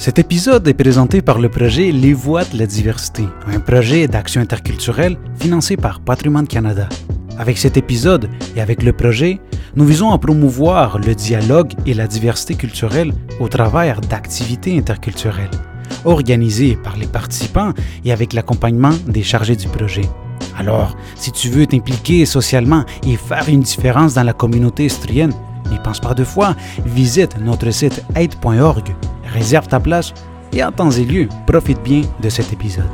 Cet épisode est présenté par le projet Les Voix de la diversité, un projet d'action interculturelle financé par Patrimoine Canada. Avec cet épisode et avec le projet, nous visons à promouvoir le dialogue et la diversité culturelle au travers d'activités interculturelles, organisées par les participants et avec l'accompagnement des chargés du projet. Alors, si tu veux t'impliquer socialement et faire une différence dans la communauté estrienne, n'y pense pas deux fois, visite notre site aide.org, réserve ta place et en temps et lieu, profite bien de cet épisode.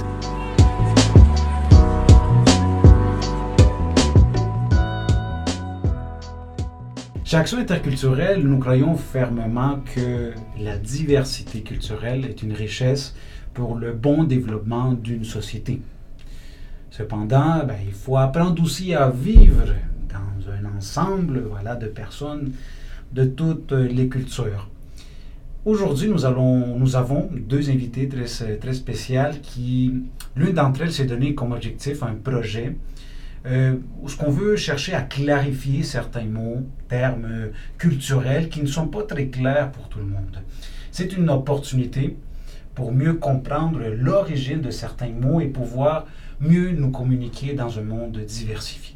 Chez Action interculturelle, nous croyons fermement que la diversité culturelle est une richesse pour le bon développement d'une société. Cependant, ben, il faut apprendre aussi à vivre dans un ensemble voilà, de personnes de toutes les cultures. Aujourd'hui, nous, avons deux invités très, spéciales qui, l'une d'entre elles s'est donné comme objectif un projet euh, où ce qu'on veut chercher à clarifier certains mots, termes culturels qui ne sont pas très clairs pour tout le monde. C'est une opportunité pour mieux comprendre l'origine de certains mots et pouvoir mieux nous communiquer dans un monde diversifié.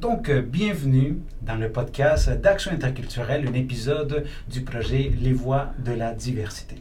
Donc, euh, bienvenue dans le podcast d'Action interculturelle, un épisode du projet Les Voix de la diversité.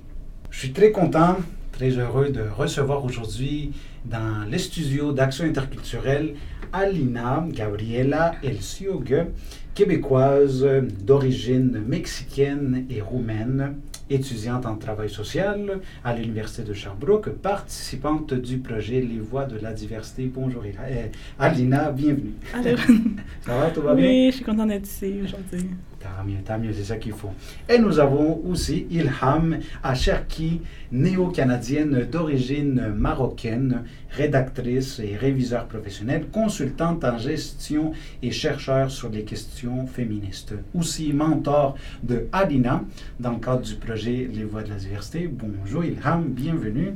Je suis très content, très heureux de recevoir aujourd'hui dans les studios d'Action interculturelle Alina Gabriela Elsiogue, québécoise d'origine mexicaine et roumaine, étudiante en travail social à l'Université de Sherbrooke, participante du projet Les Voix de la diversité. Bonjour euh, Alina, bienvenue. Allô. Ça va, tout va bien? Oui, je suis contente d'être ici aujourd'hui. Tant mieux, tant mieux, c'est ça qu'il faut. Et nous avons aussi Ilham Acherki, néo-canadienne d'origine marocaine, rédactrice et réviseur professionnel, consultante en gestion et chercheur sur les questions féministes. Aussi mentor de Alina dans le cadre du projet Les Voix de la diversité. Bonjour Ilham, bienvenue.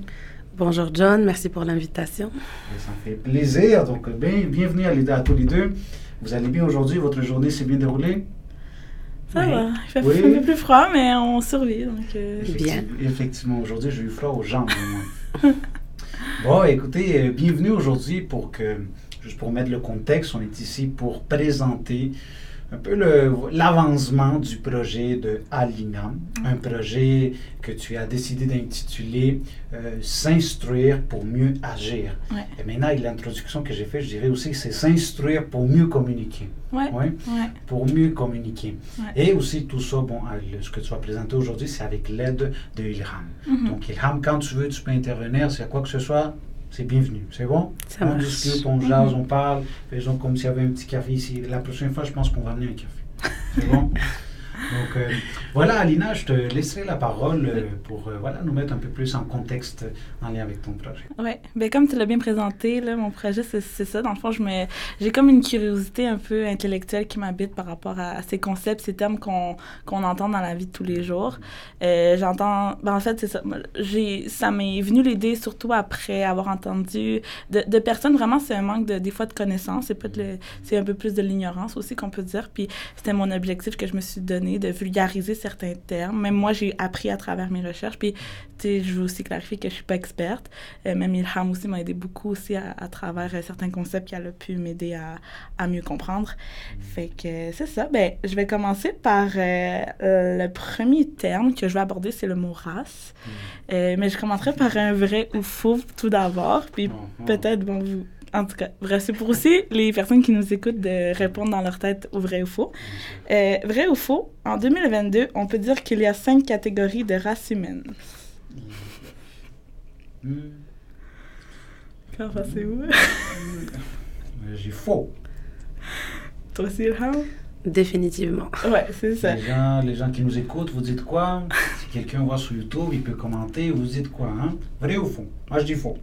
Bonjour John, merci pour l'invitation. Ça me fait plaisir. Donc, bien, bienvenue à, à tous les deux. Vous allez bien aujourd'hui? Votre journée s'est bien déroulée? Ça Oui. va. Il fait Oui. un peu plus froid, mais on survit. Donc, euh, Bien. Effectivement, aujourd'hui, j'ai eu froid aux jambes. moins. bon, écoutez, euh, bienvenue aujourd'hui pour que, juste pour mettre le contexte, on est ici pour présenter un peu l'avancement du projet de Alina, un projet que tu as décidé d'intituler euh, S'instruire pour mieux agir. Ouais. Et maintenant, avec l'introduction que j'ai faite, je dirais aussi que c'est s'instruire pour mieux communiquer. ouais, Oui ouais. pour mieux communiquer. Et aussi tout ça, bon, ce que tu vas présenter aujourd'hui, c'est avec l'aide de Ilham. Mhm. Donc Ilham, quand tu veux, tu peux intervenir, s'il y a quoi que ce soit, c'est bienvenu. C'est bon? Ça on marche. discute, on jase, on parle, faisons comme s'il y avait un petit café ici. La prochaine fois, je pense qu'on va amener un café. C'est bon? Donc euh, voilà, Alina, je te laisserai la parole euh, pour euh, voilà, nous mettre un peu plus en contexte en lien avec ton projet. Ouais, ben comme tu l'as bien présenté, là, mon projet, c'est ça. Dans le fond, j'ai comme une curiosité un peu intellectuelle qui m'habite par rapport à, ces concepts, ces termes qu'on qu'on entend dans la vie de tous les jours. J'entends, ben en fait, c'est ça. Ça m'est venu l'idée surtout après avoir entendu de, personnes. Vraiment, c'est un manque de, des fois de connaissances. C'est un peu plus de l'ignorance aussi qu'on peut dire. Puis c'était mon objectif que je me suis donné de vulgariser certains termes. Même moi, j'ai appris à travers mes recherches. Puis, tu sais, je veux aussi clarifier que je suis pas experte. Euh, même Ilham aussi m'a aidé beaucoup aussi à, à travers euh, certains concepts qu'elle a pu m'aider à, à mieux comprendre. Fait que euh, c'est ça. Ben, je vais commencer par euh, le premier terme que je vais aborder, c'est le mot race. Euh, mais je commencerai par un vrai ou faux tout d'abord. Puis Mhm. peut-être, bon, vous. En tout cas, bref, c'est pour aussi les personnes qui nous écoutent de répondre dans leur tête au vrai ou faux. Euh, vrai ou faux, en 2022, on peut dire qu'il y a cinq catégories de races humaines. Hmm. Qu'en pensez-vous? Euh, J'ai faux. Toi aussi, Ilham? Définitivement. Ouais, c'est ça. Les gens, les gens qui nous écoutent, vous dites quoi? Si quelqu'un voit sur YouTube, il peut commenter, vous dites quoi hein? Vrai ou faux? Moi, je dis faux.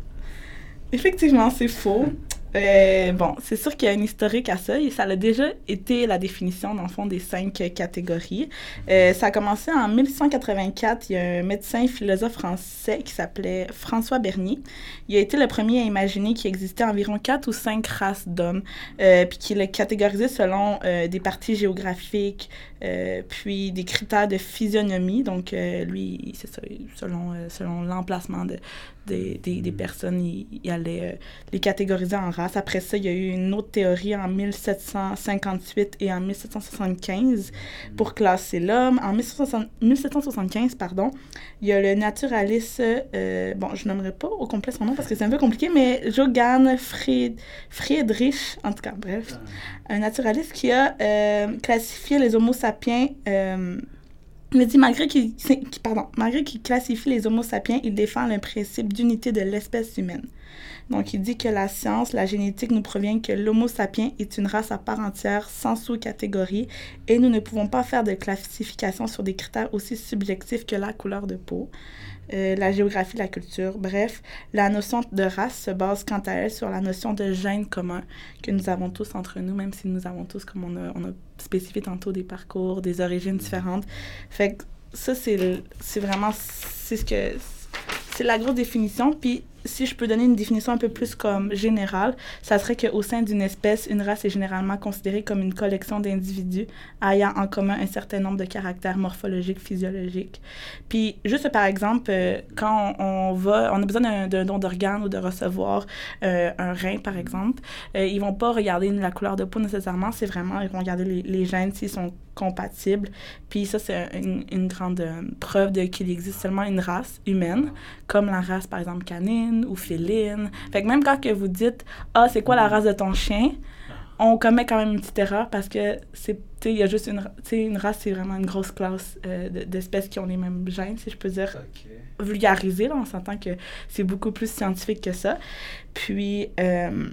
Effectivement, c'est faux. Euh, bon, c'est sûr qu'il y a un historique à ça. Et ça a déjà été la définition, dans le fond, des cinq catégories. Euh, ça a commencé en 1884. Il y a un médecin philosophe français qui s'appelait François Bernier. Il a été le premier à imaginer qu'il existait environ quatre ou cinq races d'hommes, euh, puis qu'il les catégorisait selon des parties géographiques, puis des critères de physionomie. Donc, lui, c'est ça, selon, selon l'emplacement de, des, des, personnes, il, allait les catégoriser en races. Après ça, il y a eu une autre théorie en 1758 et en 1775 pour classer l'homme. En 1775, pardon, il y a le naturaliste, euh, bon, je n'aimerais pas au complet son nom parce que c'est un peu compliqué, mais Johann Fried, Friedrich, en tout cas, bref, un naturaliste qui a euh, classifié les Homo sapiens. Euh, il dit, malgré qu'il pardon, malgré qu'il classifie les Homo sapiens, il défend le principe d'unité de l'espèce humaine. Donc, il dit que la science, la génétique nous provient que l'Homo sapiens est une race à part entière, sans sous-catégorie, et nous ne pouvons pas faire de classification sur des critères aussi subjectifs que la couleur de peau. Euh, la géographie, la culture. Bref, la notion de race se base quant à elle sur la notion de gène commun que nous avons tous entre nous, même si nous avons tous, comme on a, spécifié tantôt, des parcours, des origines différentes. Fait que ça, c'est vraiment, c'est ce que, c'est la grosse définition. Puis si je peux donner une définition un peu plus comme générale, ça serait qu'au sein d'une espèce, une race est généralement considérée comme une collection d'individus ayant en commun un certain nombre de caractères morphologiques, physiologiques. Puis, juste par exemple, euh, quand on, va, on a besoin d'un don d'organe ou de recevoir euh, un rein, par exemple, euh, ils vont pas regarder la couleur de peau nécessairement, c'est vraiment, ils vont regarder les gènes s'ils sont compatibles. Puis ça, c'est une, une, grande preuve de qu'il existe seulement une race humaine, comme la race, par exemple, canine ou féline. Fait que même quand que vous dites Ah, c'est quoi la race de ton chien on commet quand même une petite erreur parce que c'est il y a juste une une race c'est vraiment une grosse classe euh, d'espèces qui ont les mêmes gènes si je peux dire vulgarisé là on s'entend que c'est beaucoup plus scientifique que ça puis euh,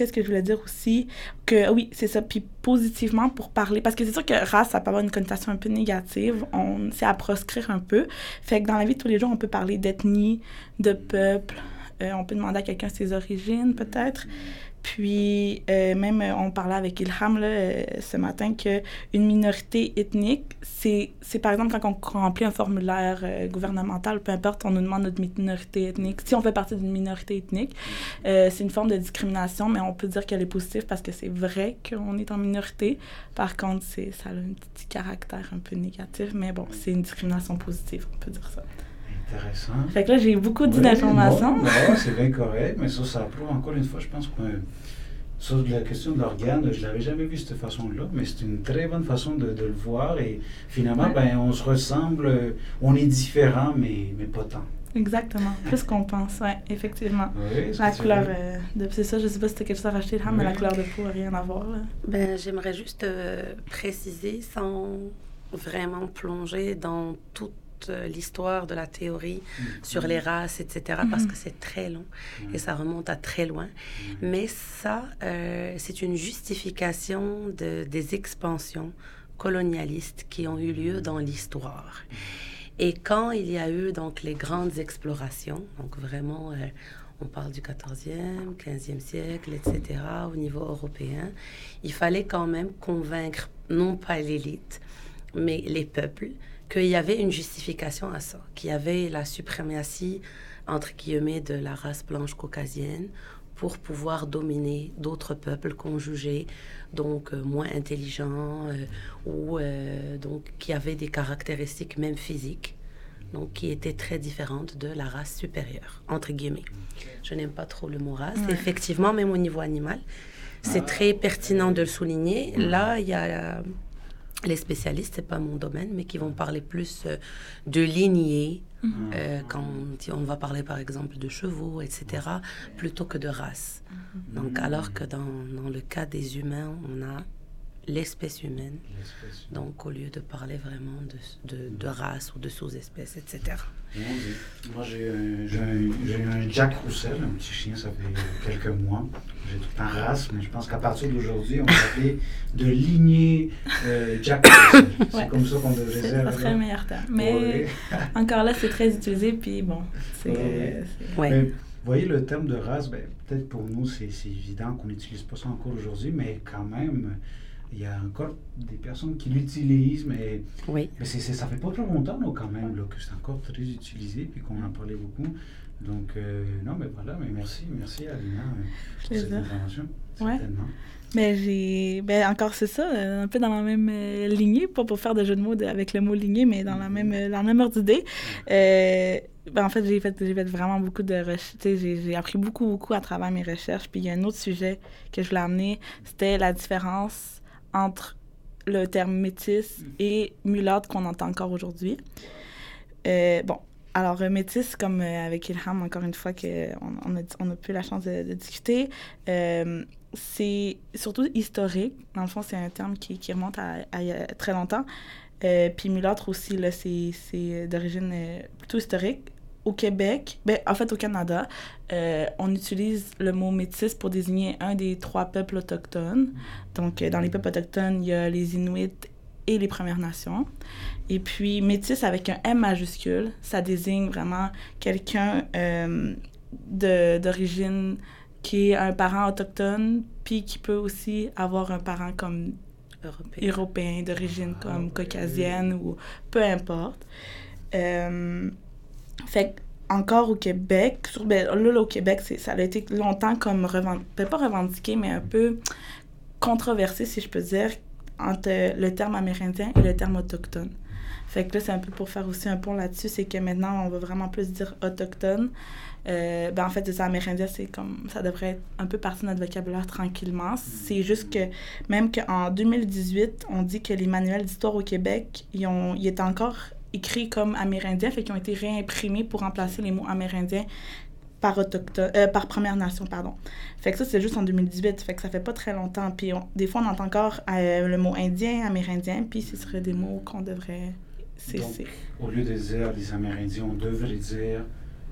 qu'est-ce que je voulais dire aussi? Que oui, c'est ça. Puis positivement pour parler, parce que c'est sûr que race, ça peut avoir une connotation un peu négative. On, c'est à proscrire un peu. Fait que dans la vie de tous les jours, on peut parler d'ethnie, de peuple. Euh, on peut demander à quelqu'un ses origines, peut-être. Puis, euh, même, euh, on parlait avec Ilham là, euh, ce matin qu'une minorité ethnique, c'est, par exemple quand on remplit un formulaire gouvernemental, peu importe, on nous demande notre minorité ethnique. Si on fait partie d'une minorité ethnique, c'est une forme de discrimination, mais on peut dire qu'elle est positive parce que c'est vrai qu'on est en minorité. Par contre, ça a un petit caractère un peu négatif, mais bon, c'est une discrimination positive, on peut dire ça. Intéressant. Fait que là, j'ai beaucoup dit d'informations. c'est bien correct, mais ça, ça prouve encore une fois, je pense que sur la question de l'organe, je ne l'avais jamais vu de cette façon-là, mais c'est une très bonne façon de, de le voir. Et finalement, ben, on se ressemble, on est différent, mais, mais pas tant. Exactement, plus qu'on pense, oui, effectivement. Oui, la couleur, euh, de, c'est ça, je ne sais pas si c'était quelque chose à racheter, mais la couleur de peau n'a rien à voir. Ben, j'aimerais juste euh, préciser, sans vraiment plonger dans toute euh, l'histoire de la théorie mm. sur les races, etc., parce que c'est très long et ça remonte à très loin. Mm. Mais ça, euh, c'est une justification de, des expansions colonialistes qui ont eu lieu dans l'histoire. Et quand il y a eu donc les grandes explorations, donc vraiment, euh, on parle du 14e, 15e siècle, etc., au niveau européen, il fallait quand même convaincre non pas l'élite, mais les peuples qu'il y avait une justification à ça, qu'il y avait la suprématie, entre guillemets, de la race blanche caucasienne pour pouvoir dominer d'autres peuples qu'on jugeait donc euh, moins intelligents euh, ou euh, donc qui avaient des caractéristiques même physiques donc qui étaient très différentes de la race supérieure entre guillemets. Je n'aime pas trop le mot race. Effectivement, même au niveau animal, c'est très pertinent de le souligner. Là, il y a les spécialistes, c'est pas mon domaine, mais qui vont parler plus euh, de lignée, mhm. euh, quand on va parler par exemple de chevaux, etc., plutôt que de race. Mhm. Donc, alors que dans, dans, le cas des humains, on a l'espèce humaine. Donc, au lieu de parler vraiment de, de, de race ou de sous-espèces, etc. Moi, j'ai eu un Jack Roussel, un petit chien, ça fait quelques mois. J'ai tout en race, mais je pense qu'à partir d'aujourd'hui, on va appeler de lignée euh, Jack Roussel. C'est comme ça qu'on devrait dire. Ça serait le meilleur terme. Mais encore là, c'est très utilisé, puis bon, c'est... Ouais. Vous voyez, le terme de race, ben, peut-être pour nous, c'est évident qu'on n'utilise pas ça encore aujourd'hui, mais quand même, il y a encore des personnes qui l'utilisent, mais, oui. mais c'est, ça fait pas trop longtemps, quand même, là, que c'est encore très utilisé, puis qu'on en parlait beaucoup. Donc, euh, non, mais voilà, mais merci, merci Alina euh, pour cette intervention. Ouais. Mais j'ai. Ben, encore, c'est ça, un peu dans la même euh, lignée, pas pour faire de jeu de mots avec le mot lignée, mais dans la mm-hmm. même, la même ordre d'idée. ben, en fait, j'ai fait, fait vraiment beaucoup de recherches. J'ai appris beaucoup, beaucoup à travers mes recherches. Puis il y a un autre sujet que je voulais amener, c'était la différence entre le terme métis et mulâtre qu'on entend encore aujourd'hui. bon, alors, euh, métis, comme euh, avec Ilham, encore une fois, qu'on on a, on a pu la chance de, discuter, euh, c'est surtout historique. Dans le fond, c'est un terme qui, qui remonte à, très longtemps. puis mulâtre aussi, là, c'est d'origine plutôt historique. Au Québec, ben, en fait, au Canada, on utilise le mot métis pour désigner un des trois peuples autochtones. Donc, dans les peuples autochtones, il y a les Inuits et les Premières Nations. Et puis, métis avec un M majuscule, ça désigne vraiment quelqu'un euh, d'origine qui est un parent autochtone, puis qui peut aussi avoir un parent comme européen, d'origine comme caucasienne ou peu importe. Euh, fait encore au Québec, ben, là, au Québec, ça a été longtemps comme, revendiqué, pas revendiqué, mais un peu controversé, si je peux dire, entre le terme amérindien et le terme autochtone. Fait que là, c'est un peu pour faire aussi un pont là-dessus, c'est que maintenant, on va vraiment plus dire autochtone. Euh, ben en fait, les Amérindiens, c'est comme ça devrait être un peu parti de notre vocabulaire tranquillement. C'est juste que même qu'en 2018, on dit que les manuels d'histoire au Québec, ils, ont, ils étaient encore écrits comme amérindiens, fait qu'ils ont été réimprimés pour remplacer les mots amérindiens par autochtone, euh, par Première Nation, pardon. Fait que ça, c'est juste en 2018, fait que ça fait pas très longtemps. Puis des fois, on entend encore euh, le mot indien, amérindien, puis ce serait des mots qu'on devrait cesser. au lieu de dire les Amérindiens, on devrait dire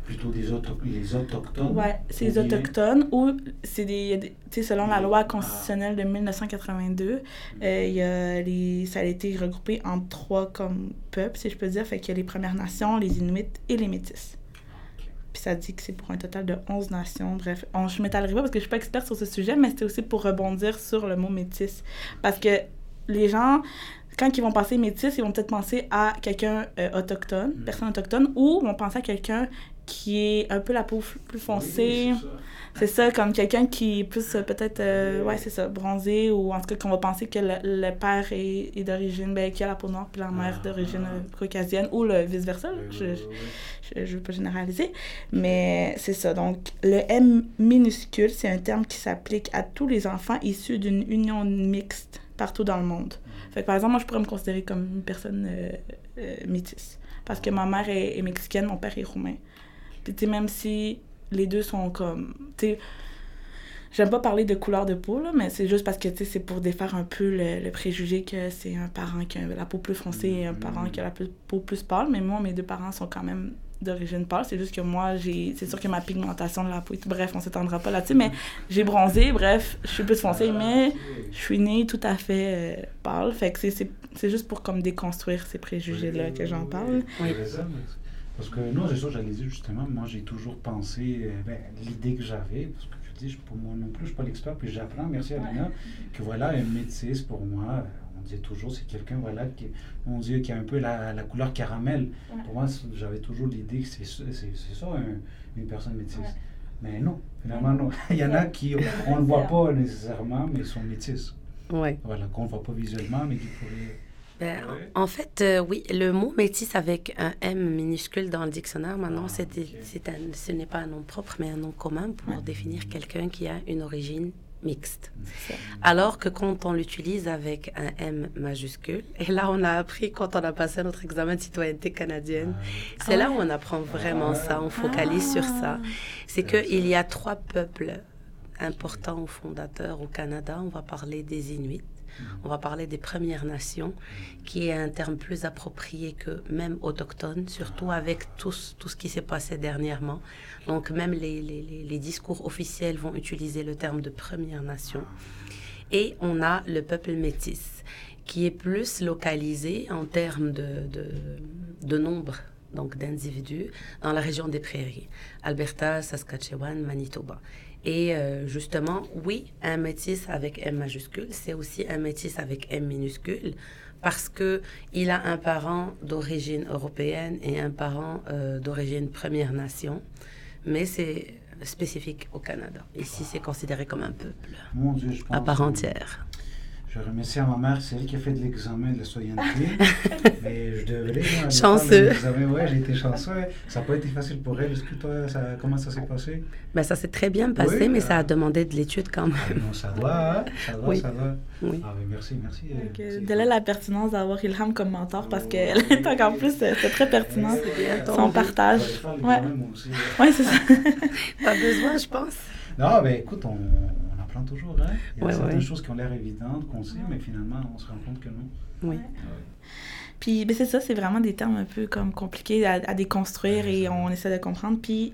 plutôt des les autochtones. Oui, c'est les autochtones ou c'est des, sais, selon la loi constitutionnelle de 1982, euh, y a les, ça a été regroupé en trois comme peuples, si je peux dire. Fait qu'il y a les Premières Nations, les Inuits et les Métis. Puis ça dit que c'est pour un total de 11 nations. Bref, on, je m'étalerai pas parce que je suis pas experte sur ce sujet, mais c'était aussi pour rebondir sur le mot métis. Parce que les gens, quand ils vont penser métis, ils vont peut-être penser à quelqu'un euh, autochtone, mm. personne autochtone, ou vont penser à quelqu'un qui est un peu la peau plus foncée. c'est ça, comme quelqu'un qui est plus peut-être, euh, ouais, c'est ça, bronzé, ou en tout cas qu'on va penser que le, père est, est d'origine, ben, qui a la peau noire, puis la mère ah. d'origine caucasienne, ou le vice-versa. Je, je, je veux pas généraliser, mais c'est ça. Donc, le M minuscule, c'est un terme qui s'applique à tous les enfants issus d'une union mixte partout dans le monde. Mm. Fait que, par exemple, moi, je pourrais me considérer comme une personne euh, euh, métisse. Parce que ma mère est, mexicaine, mon père est roumain. Puis, tu sais, même si les deux sont comme. Tu sais, j'aime pas parler de couleur de peau, là, mais c'est juste parce que, tu sais, c'est pour défaire un peu le, préjugé que c'est un parent qui a la peau plus foncée et un parent qui a la peau plus pâle. Mais moi, mes deux parents sont quand même d'origine pâle. C'est juste que moi, j'ai c'est sûr que ma pigmentation de la peau, bref, on s'étendra pas là-dessus, mais j'ai bronzé, bref, je suis plus foncée, ah, mais je suis née tout à fait euh, pâle. Fait que c'est juste pour comme déconstruire ces préjugés-là que j'en parle. Oui. Parce que non, c'est ça, j'allais dire justement, moi j'ai toujours pensé, euh, ben, l'idée que j'avais, parce que je dis, pour moi non plus, je suis pas l'expert, puis j'apprends, merci Alina, que voilà, un métis pour moi, dit toujours, c'est quelqu'un, voilà, qui, mon Dieu, qui a un peu la, la couleur caramel. Pour moi, j'avais toujours l'idée que c'est ça, une personne métisse. Mais non, finalement, non. Il y en a qui, on ne le voit pas nécessairement, mais sont métisses. Ouais. Voilà, qu'on ne voit pas visuellement, mais qui pourraient. Ben, En fait, euh, oui, le mot métis avec un M minuscule dans le dictionnaire, maintenant, ah, c'est ce n'est pas un nom propre, mais un nom commun pour définir quelqu'un qui a une origine mixte. Alors que quand on l'utilise avec un M majuscule, et là on a appris quand on a passé notre examen de citoyenneté canadienne, ah. c'est là où on apprend vraiment ça, on focalise sur ça. C'est qu'il y a trois peuples importants ou fondateurs au Canada. On va parler des Inuits, on va parler des Premières Nations, qui est un terme plus approprié que même autochtone, surtout avec tout, ce qui s'est passé dernièrement. Donc même les, discours officiels vont utiliser le terme de Première Nation. Et on a le peuple métis, qui est plus localisé en termes de, de, de nombre donc d'individus, dans la région des prairies, Alberta, Saskatchewan, Manitoba. Et euh, justement, oui, un métis avec M majuscule, c'est aussi un métis avec M minuscule, parce que il a un parent d'origine européenne et un parent euh, d'origine Première Nation, mais c'est spécifique au Canada. Ici, c'est considéré comme un peuple Dieu, à part entière. Je remercie à ma mère, c'est elle qui a fait de l'examen de la citoyenneté. mais je devrais. moi, Chanceux. Ouais, j'ai été chanceux. Ça n'a pas été facile pour elle. Est-ce que toi, ça, comment ça s'est passé? Ben, ça s'est très bien passé, Oui, mais euh, ça a demandé de l'étude quand même. Ah, non, ça va, hein? ça va, Oui. ça va. Oui. Ah, oui, merci, merci. euh, Donc, euh, de là la pertinence d'avoir Ilham comme mentor parce qu'elle est encore plus, euh, c'est très pertinent. Son partage. vais faire Ouais. c'est ça. Pas besoin, je pense. Non, ben écoute, on, apprend toujours. Hein? Il y a Ouais, certaines ouais. choses qui ont l'air évidentes, qu'on sait, mais finalement, on se rend compte que non. Oui. Puis ben, c'est ça, c'est vraiment des termes un peu comme compliqués à, à déconstruire et on essaie de comprendre. Puis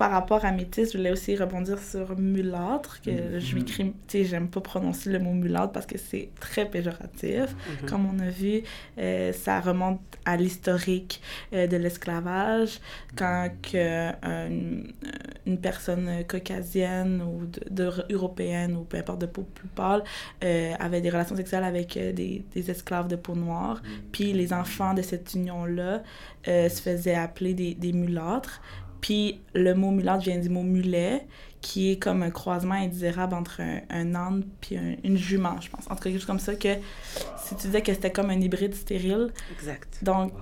par rapport à métis, je voulais aussi rebondir sur mulâtre, que Mhm. je tu sais, j'aime pas prononcer le mot mulâtre parce que c'est très péjoratif. Mhm. Comme on a vu, euh, ça remonte à l'historique euh, de l'esclavage, quand que, euh, une, une personne caucasienne ou de, de- européenne ou peu importe de peau plus pâle avait des relations sexuelles avec des, des esclaves de peau noire. Puis les enfants de cette union-là se faisaient appeler des, des mulâtres. Puis le mot mulâtre vient du mot mulet, qui est comme un croisement indésirable entre un, un âne puis un- une jument, je pense. En tout cas, quelque chose comme ça, que si tu disais que c'était comme un hybride stérile, Exact. donc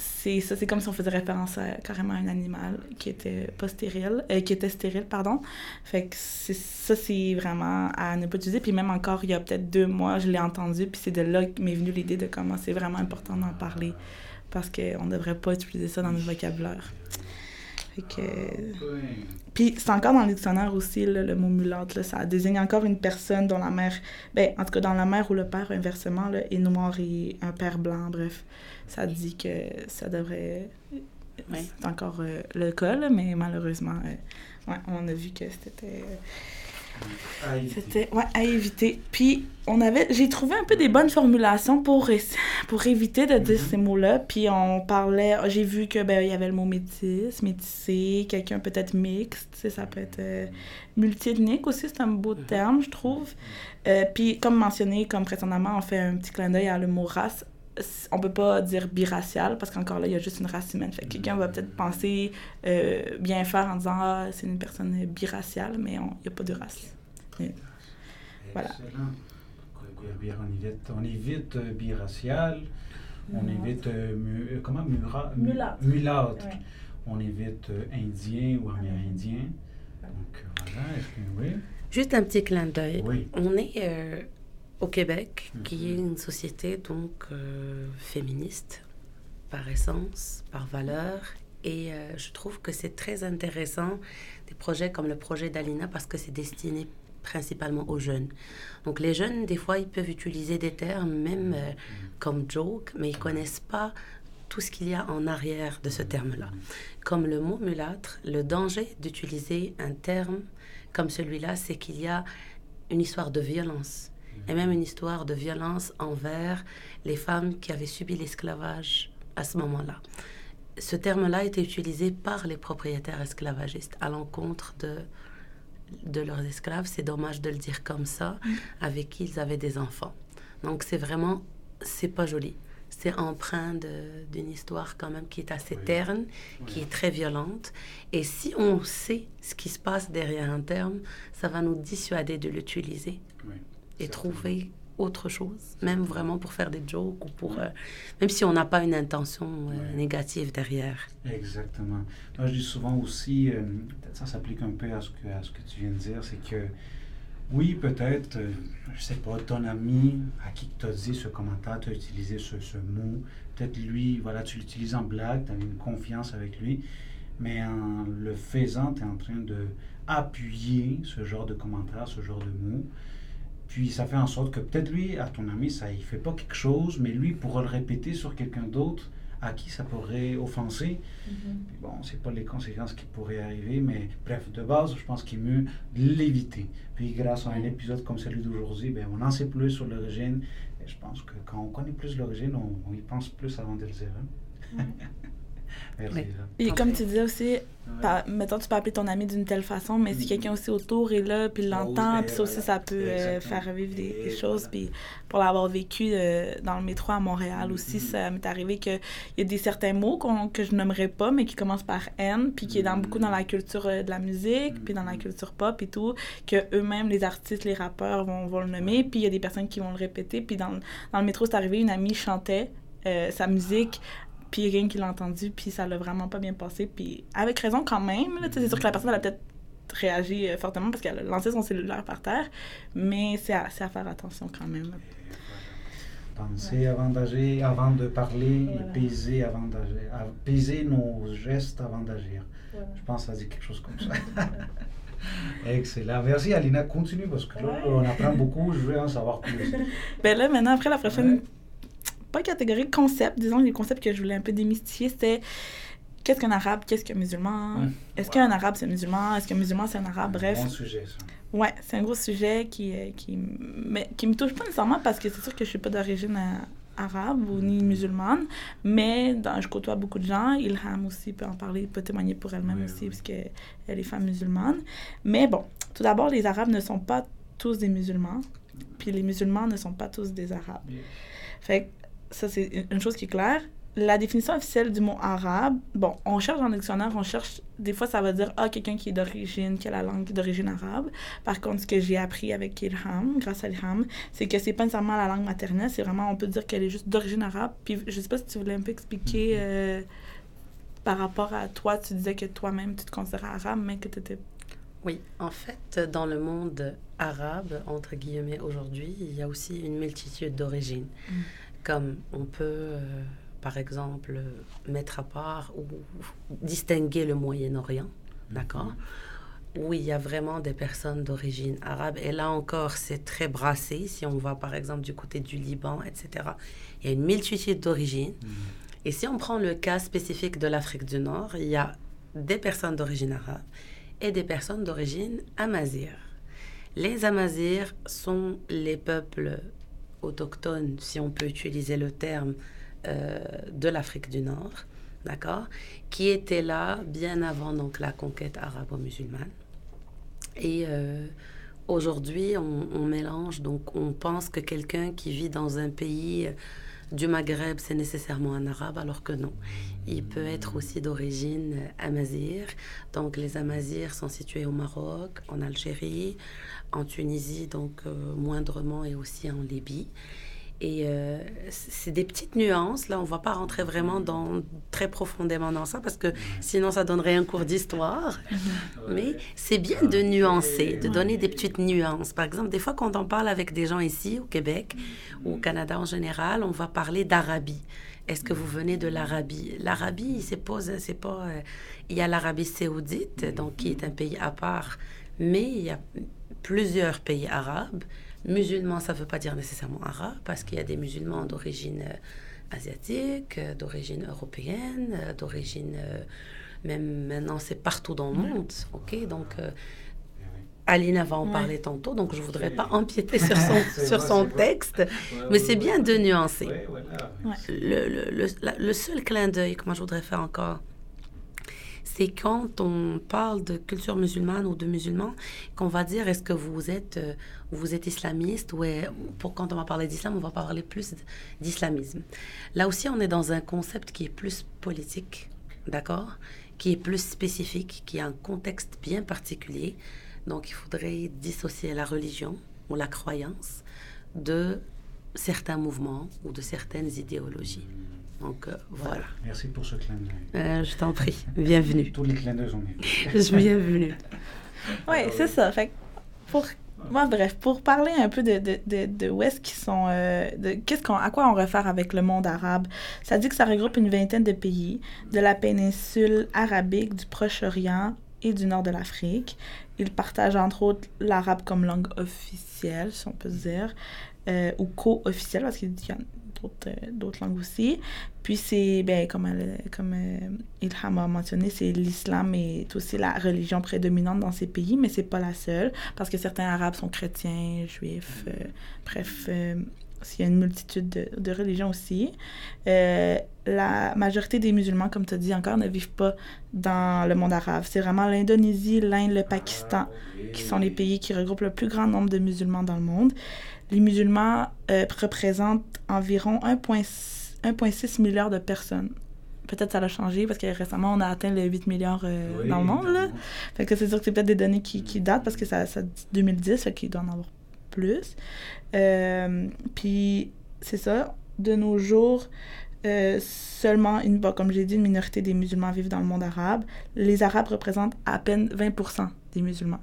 c'est ça, c'est comme si on faisait référence à carrément un animal qui était pas stérile, euh, qui était stérile, pardon. Fait que c'est ça, c'est vraiment à ne pas utiliser. Puis même encore, il y a peut-être deux mois, je l'ai entendu, puis c'est de là que m'est venue l'idée de comment c'est vraiment important d'en parler, parce qu'on ne devrait pas utiliser ça dans notre vocabulaire. Fait que... Oui. Puis c'est encore dans le dictionnaire aussi, là, le mot mulâtre, là, ça désigne encore une personne dont la mère, ben, en tout cas dans la mère ou le père, inversement, là, est noir et un père blanc, bref. Ça dit que ça devrait... C'est encore euh, le cas, là, mais malheureusement, euh, ouais, on a vu que c'était... euh, c'était ouais, à éviter. Puis on avait, j'ai trouvé un peu des bonnes formulations pour, pour éviter de dire Mhm. ces mots-là. Puis on parlait, j'ai vu que ben il y avait le mot métis, métissé, quelqu'un peut-être mixte, ça peut être euh, multiethnique aussi, c'est un beau Mhm. terme, je trouve. Euh, puis comme mentionné, comme précédemment, on fait un petit clin d'œil à le mot race. On peut pas dire biracial parce qu'encore là, il y a juste une race humaine. Fait que quelqu'un va peut-être penser euh, bien faire en disant ah, c'est une personne biraciale, mais on- il n'y a pas de race. Voilà. Excellent. Quoi, bien, On évite, on évite euh, biracial, on évite euh, mu- comment? Mura, mu- Mulâtre. mulâtre. Ouais. On évite euh, indien ou amérindien. Donc voilà, est-ce que oui? Juste un petit clin d'œil. Oui. On est euh, au Québec, qui Mhm. est une société donc euh, féministe par essence, par valeur. Et euh, je trouve que c'est très intéressant des projets comme le projet d'Alina parce que c'est destiné principalement aux jeunes. Donc les jeunes, des fois, ils peuvent utiliser des termes même euh, comme joke, mais ils connaissent pas tout ce qu'il y a en arrière de ce terme-là. Comme le mot mulâtre, le danger d'utiliser un terme comme celui-là, c'est qu'il y a une histoire de violence, et même une histoire de violence envers les femmes qui avaient subi l'esclavage à ce moment-là. Ce terme-là était utilisé par les propriétaires esclavagistes à l'encontre de, de leurs esclaves. C'est dommage de le dire comme ça, avec qui ils avaient des enfants. Donc c'est vraiment, c'est pas joli. C'est empreint de- d'une histoire quand même qui est assez Oui. terne, qui est très violente. Et si on sait ce qui se passe derrière un terme, ça va nous dissuader de l'utiliser. Et trouver autre chose, même vraiment pour faire des jokes ou pour... euh, même si on n'a pas une intention euh, Ouais. négative derrière. Exactement. Moi, je dis souvent aussi, euh, ça s'applique un peu à ce, que, à ce que tu viens de dire, c'est que oui, peut-être, euh, je sais pas, ton ami à qui tu as dit ce commentaire, tu as utilisé ce, ce mot, peut-être lui, voilà, tu l'utilises en blague, tu as une confiance avec lui, mais en le faisant, tu es en train de appuyer ce genre de commentaire, ce genre de mots. Puis ça fait en sorte que peut-être lui, à ton ami, ça il fait pas quelque chose, mais lui pourra le répéter sur quelqu'un d'autre à qui ça pourrait offenser. Puis bon, c'est pas les conséquences qui pourraient arriver, mais bref, de base, je pense qu'il est mieux de l'éviter. Puis grâce à un épisode comme celui d'aujourd'hui, ben, on en sait plus sur l'origine. Et je pense que quand on connaît plus l'origine, on, on y pense plus avant de le dire. hein. Merci. Et comme tu disais aussi, par, mettons, tu peux appeler ton ami d'une telle façon, mais si Mm. quelqu'un aussi autour est là, puis l'entend, Ouais, puis ça aussi, ça peut euh, faire revivre des, choses. voilà. Puis pour l'avoir vécu euh, dans le métro à Montréal aussi, Mhm. ça m'est arrivé qu'il y a des certains mots que je nommerais pas, mais qui commencent par N, puis qui est dans, beaucoup dans la culture euh, de la musique, puis dans la culture pop et tout, que eux-mêmes, les artistes, les rappeurs vont, vont le nommer, puis il y a des personnes qui vont le répéter. Puis dans, dans le métro, c'est arrivé, une amie chantait euh, sa musique puis quelqu'un qui l'a entendu, puis ça l'a vraiment pas bien passé, puis avec raison quand même. là, C'est sûr que la personne elle a peut-être réagi euh, fortement parce qu'elle a lancé son cellulaire par terre, mais c'est à, faire attention quand même. Penser avant d'agir, avant de parler, Voilà. et peser avant d'agir. Peser nos gestes avant d'agir. Je pense que ça dit quelque chose comme ça. Excellent. Merci Alina. Continue parce que là, Ouais. on apprend beaucoup. Je veux en savoir plus. Ben là, maintenant, après la prochaine, Ouais. Pas catégorie, concept, disons, les concepts que je voulais un peu démystifier, c'était qu'est-ce qu'un arabe, qu'est-ce qu'un musulman, est-ce qu'un arabe c'est un musulman, est-ce qu'un musulman c'est un arabe, bref. Bon sujet, ça. Ouais, c'est un gros sujet qui, euh, qui, mais, qui me touche pas nécessairement parce que c'est sûr que je suis pas d'origine euh, arabe ou ni musulmane, mais dans, je côtoie beaucoup de gens. Ilham aussi peut en parler, peut témoigner pour elle-même Oui, aussi, oui. parce qu'elle est femme musulmane. Mais bon, tout d'abord, les arabes ne sont pas tous des musulmans, puis les musulmans ne sont pas tous des arabes. Bien. Fait que ça, c'est une- chose qui est claire. La définition officielle du mot arabe, bon, on cherche dans le dictionnaire, on cherche, des fois ça va dire, ah, quelqu'un qui est d'origine, qui a la langue d'origine arabe. Par contre, ce que j'ai appris avec Ilham, grâce à Ilham, c'est que c'est pas nécessairement la langue maternelle, c'est vraiment, on peut dire qu'elle est juste d'origine arabe. Puis je sais pas si tu voulais un peu expliquer euh, par rapport à toi, tu disais que toi-même tu te considérais arabe, mais que tu étais. Oui, en fait, dans le monde arabe, entre guillemets, aujourd'hui, il y a aussi une multitude d'origines. Mm. Comme on peut, euh, par exemple, mettre à part ou distinguer le Moyen-Orient, d'accord où il y a vraiment des personnes d'origine arabe. Et là encore, c'est très brassé. Si on va par exemple du côté du Liban, etc., il y a une multitude d'origines. Et si on prend le cas spécifique de l'Afrique du Nord, il y a des personnes d'origine arabe et des personnes d'origine amazigh. Les Amazirs sont les peuples autochtones, si on peut utiliser le terme, euh, de l'Afrique du Nord, d'accord, qui étaient là bien avant donc la conquête arabo-musulmane. Et euh, aujourd'hui, on, on mélange, donc on pense que quelqu'un qui vit dans un pays du Maghreb, c'est nécessairement un arabe, alors que non. Il peut être aussi d'origine amazigh. Donc les Amazirs sont situés au Maroc, en Algérie, en Tunisie, donc euh, moindrement, et aussi en Libye. Et euh, c'est des petites nuances. Là, on ne va pas rentrer vraiment dans, très profondément dans ça parce que sinon, ça donnerait un cours d'histoire. Mais c'est bien de nuancer, de donner des petites nuances. Par exemple, des fois, quand on parle avec des gens ici, au Québec ou au Canada en général, on va parler d'Arabie. Est-ce que vous venez de l'Arabie? L'Arabie, c'est pas, c'est pas. euh, il y a l'Arabie saoudite, donc qui est un pays à part, mais il y a plusieurs pays arabes. Musulmans, ça ne veut pas dire nécessairement arabe, parce qu'il y a des musulmans d'origine euh, asiatique, euh, d'origine européenne, euh, d'origine. même maintenant, c'est partout dans le monde. OK? Donc. euh, Alina va en Ouais. parler tantôt, donc je ne voudrais pas empiéter sur son, sur son texte, mais c'est bien de nuancer. Ouais, voilà. Ouais. Le, le, le, la- le seul clin d'œil que moi je voudrais faire encore, c'est quand on parle de culture musulmane ou de musulmans, qu'on va dire est-ce que vous êtes, euh, vous êtes islamiste ou est- pour quand on va parler d'islam, on va parler plus d'islamisme. Là aussi, on est dans un concept qui est plus politique, d'accord Qui est plus spécifique, qui a un contexte bien particulier. Donc, il faudrait dissocier la religion ou la croyance de certains mouvements ou de certaines idéologies. Donc, euh, voilà. Merci pour ce clin d'œil. Euh, je t'en prie. Bienvenue. Tous les clins d'œil sont bien. Je suis bienvenue. Ouais, c'est ça. Fait pour moi, bref, pour parler un peu de, de, de, de où est-ce qu'ils sont, euh, de qu'est-ce qu'on, à quoi on réfère avec le monde arabe, ça dit que ça regroupe une vingtaine de pays de la péninsule arabique, du Proche-Orient et du nord de l'Afrique. Ils partagent entre autres l'arabe comme langue officielle, si on peut se dire, euh, ou co-officielle, parce qu'il y a d'autres, euh, d'autres langues aussi. Puis c'est, ben, comme, comme euh, Ilham a mentionné, c'est l'islam est aussi la religion prédominante dans ces pays, mais c'est pas la seule, parce que certains arabes sont chrétiens, juifs, euh, bref. euh, il y a une multitude de, de religions aussi. Euh, la majorité des musulmans, comme tu as dit encore, ne vivent pas dans le monde arabe. C'est vraiment l'Indonésie, l'Inde, le Pakistan qui sont les pays qui regroupent le plus grand nombre de musulmans dans le monde. Les musulmans euh, représentent environ 1,6 milliard de personnes. Peut-être ça a changé parce que récemment, on a atteint les 8 milliards euh, dans le monde. Là. Fait que c'est sûr que c'est peut-être des données qui, qui, datent parce que ça, ça 2010, fait qu'il doit en avoir plus. Euh, puis c'est ça, de nos jours, euh, seulement, une, comme j'ai dit, une minorité des musulmans vivent dans le monde arabe. Les Arabes représentent à peine 20% des musulmans.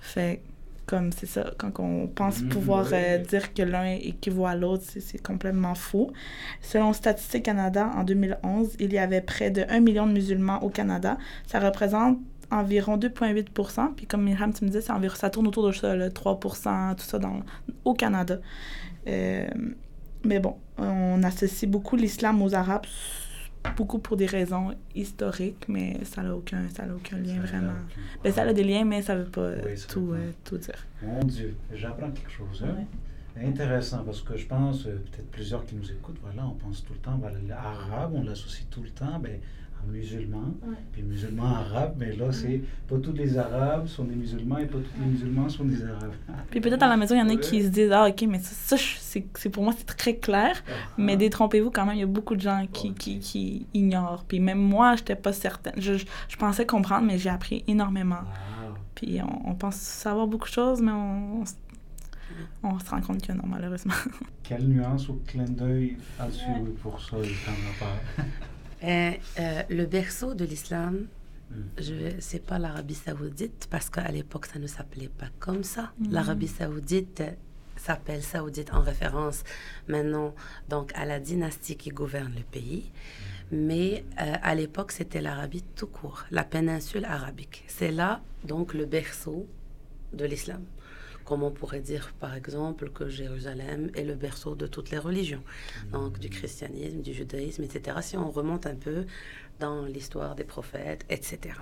Fait comme c'est ça, quand on pense mmh, pouvoir euh, dire que l'un équivaut à l'autre, c'est complètement faux. Selon Statistique Canada, en 2011, il y avait près de 1 million de musulmans au Canada. Ça représente environ 2,8 Puis comme Mirham, tu me disais, environ, ça tourne autour de ça, le 3% tout ça dans, au Canada. Euh, mais bon, on associe beaucoup l'islam aux Arabes, beaucoup pour des raisons historiques, mais ça n'a aucun, ça aucun lien vraiment. Ben, ça a des liens, mais ça ne veut pas tout, euh, tout dire. Mon Dieu, j'apprends quelque chose. Hein? Intéressant, parce que je pense, euh, peut-être plusieurs qui nous écoutent, voilà, on pense tout le temps, voilà, l'arabe, on l'associe tout le temps, ben, musulmans, puis musulmans arabes, mais là, c'est pas tous les arabes sont des musulmans et pas tous les musulmans sont des arabes. puis peut-être à la maison, il y en a qui se disent Ah, ok, mais ça, c'est pour moi, c'est très clair, ah. mais détrompez-vous quand même, il y a beaucoup de gens qui, qui, qui ignorent. Puis même moi, je n'étais pas certaine. Je, je, pensais comprendre, mais j'ai appris énormément. Puis on, pense savoir beaucoup de choses, mais on, on, se rend compte que non, malheureusement. Quelle nuance ou clin d'œil as-tu pour ça, pas euh, euh, le berceau de l'islam, hmm. je c'est pas l'Arabie Saoudite parce qu'à l'époque ça ne s'appelait pas comme ça. Hmm. L'Arabie Saoudite s'appelle Saoudite en référence maintenant donc à la dynastie qui gouverne le pays. Hmm. Mais euh, à l'époque, c'était l'Arabie tout court, la péninsule arabique. C'est là donc le berceau de l'islam comme on pourrait dire par exemple que Jérusalem est le berceau de toutes les religions, donc du christianisme, du judaïsme, etc. Si on remonte un peu dans l'histoire des prophètes, etc.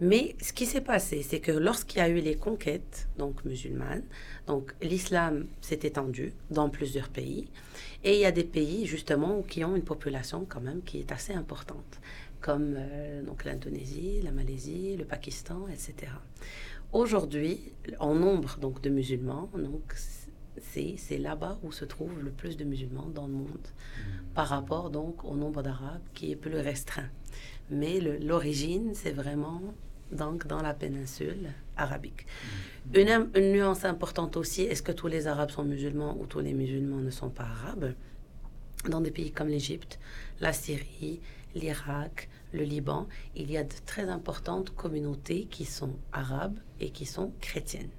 Mais ce qui s'est passé, c'est que lorsqu'il y a eu les conquêtes donc musulmanes, donc l'islam s'est étendu dans plusieurs pays, et il y a des pays justement qui ont une population quand même qui est assez importante, comme euh, donc l'Indonésie, la Malaisie, le Pakistan, etc. Aujourd'hui, en nombre donc de musulmans, donc c'est là-bas où se trouve le plus de musulmans dans le monde, mm. par rapport donc au nombre d'Arabes qui est plus restreint. Mais l'origine, c'est vraiment donc dans la péninsule arabique. Mm. Une, une, nuance importante aussi, est-ce que tous les Arabes sont musulmans ou tous les musulmans ne sont pas arabes? Dans des pays comme l'Égypte, la Syrie, l'Irak, le Liban, il y a de très importantes communautés qui sont arabes et qui sont chrétiennes.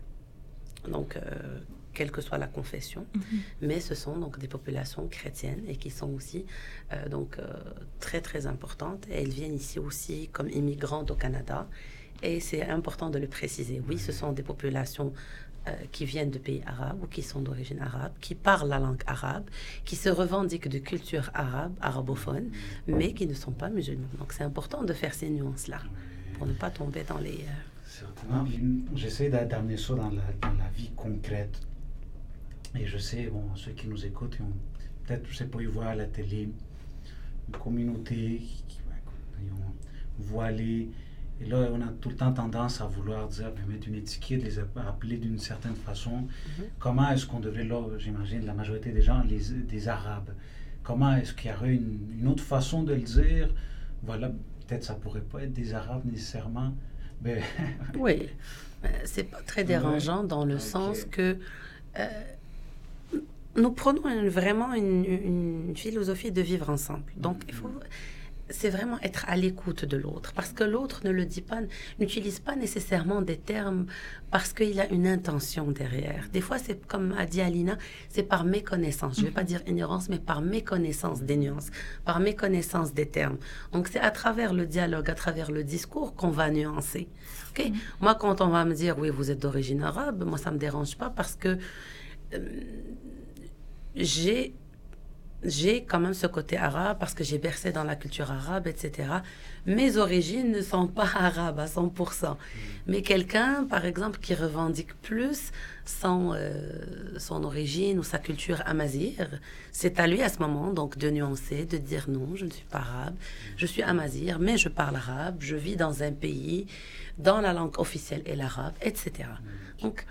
Donc, euh, quelle que soit la confession, mhm. mais ce sont donc des populations chrétiennes et qui sont aussi euh, donc euh, très très importantes. Et elles viennent ici aussi comme immigrantes au Canada. Et c'est important de le préciser. Oui, ce sont des populations euh, qui viennent de pays arabes ou qui sont d'origine arabe, qui parlent la langue arabe, qui se revendiquent de culture arabe, arabophone, mais qui ne sont pas musulmans. Donc c'est important de faire ces nuances-là pour ne pas tomber dans les... Euh, Certainement. J'essaie d'amener ça dans la, dans la, vie concrète. Et je sais, bon, ceux qui nous écoutent, peut-être, je sais pas, ils voient à la télé une communauté qui, qui ont voilé et là, on a tout le temps tendance à vouloir dire, mettre une étiquette, les appeler d'une certaine façon. Mhm. Comment est-ce qu'on devrait, là, j'imagine, la majorité des gens, les, des Arabes, comment est-ce qu'il y aurait une, autre façon de le dire? Voilà, peut-être ça pourrait pas être des Arabes nécessairement. Mais oui, c'est pas très dérangeant dans le sens que euh, nous prenons vraiment une, une, philosophie de vivre ensemble. Donc, il faut c'est vraiment être à l'écoute de l'autre, parce que l'autre ne le dit pas, n'utilise pas nécessairement des termes parce qu'il a une intention derrière. Des fois, c'est comme a dit Alina, c'est par méconnaissance. Je ne vais pas dire ignorance, mais par méconnaissance des nuances, par méconnaissance des termes. Donc, c'est à travers le dialogue, à travers le discours qu'on va nuancer. Ok mm. Moi, quand on va me dire, oui, vous êtes d'origine arabe, moi, ça me dérange pas parce que euh, j'ai j'ai quand même ce côté arabe parce que j'ai bercé dans la culture arabe, etc. Mes origines ne sont pas arabes à 100%. Mais quelqu'un, par exemple, qui revendique plus son, euh, son origine ou sa culture amazir, c'est à lui à ce moment donc de nuancer, de dire non, je ne suis pas arabe, je suis amazir, mais je parle arabe, je vis dans un pays, dans la langue officielle est l'arabe, etc. Donc,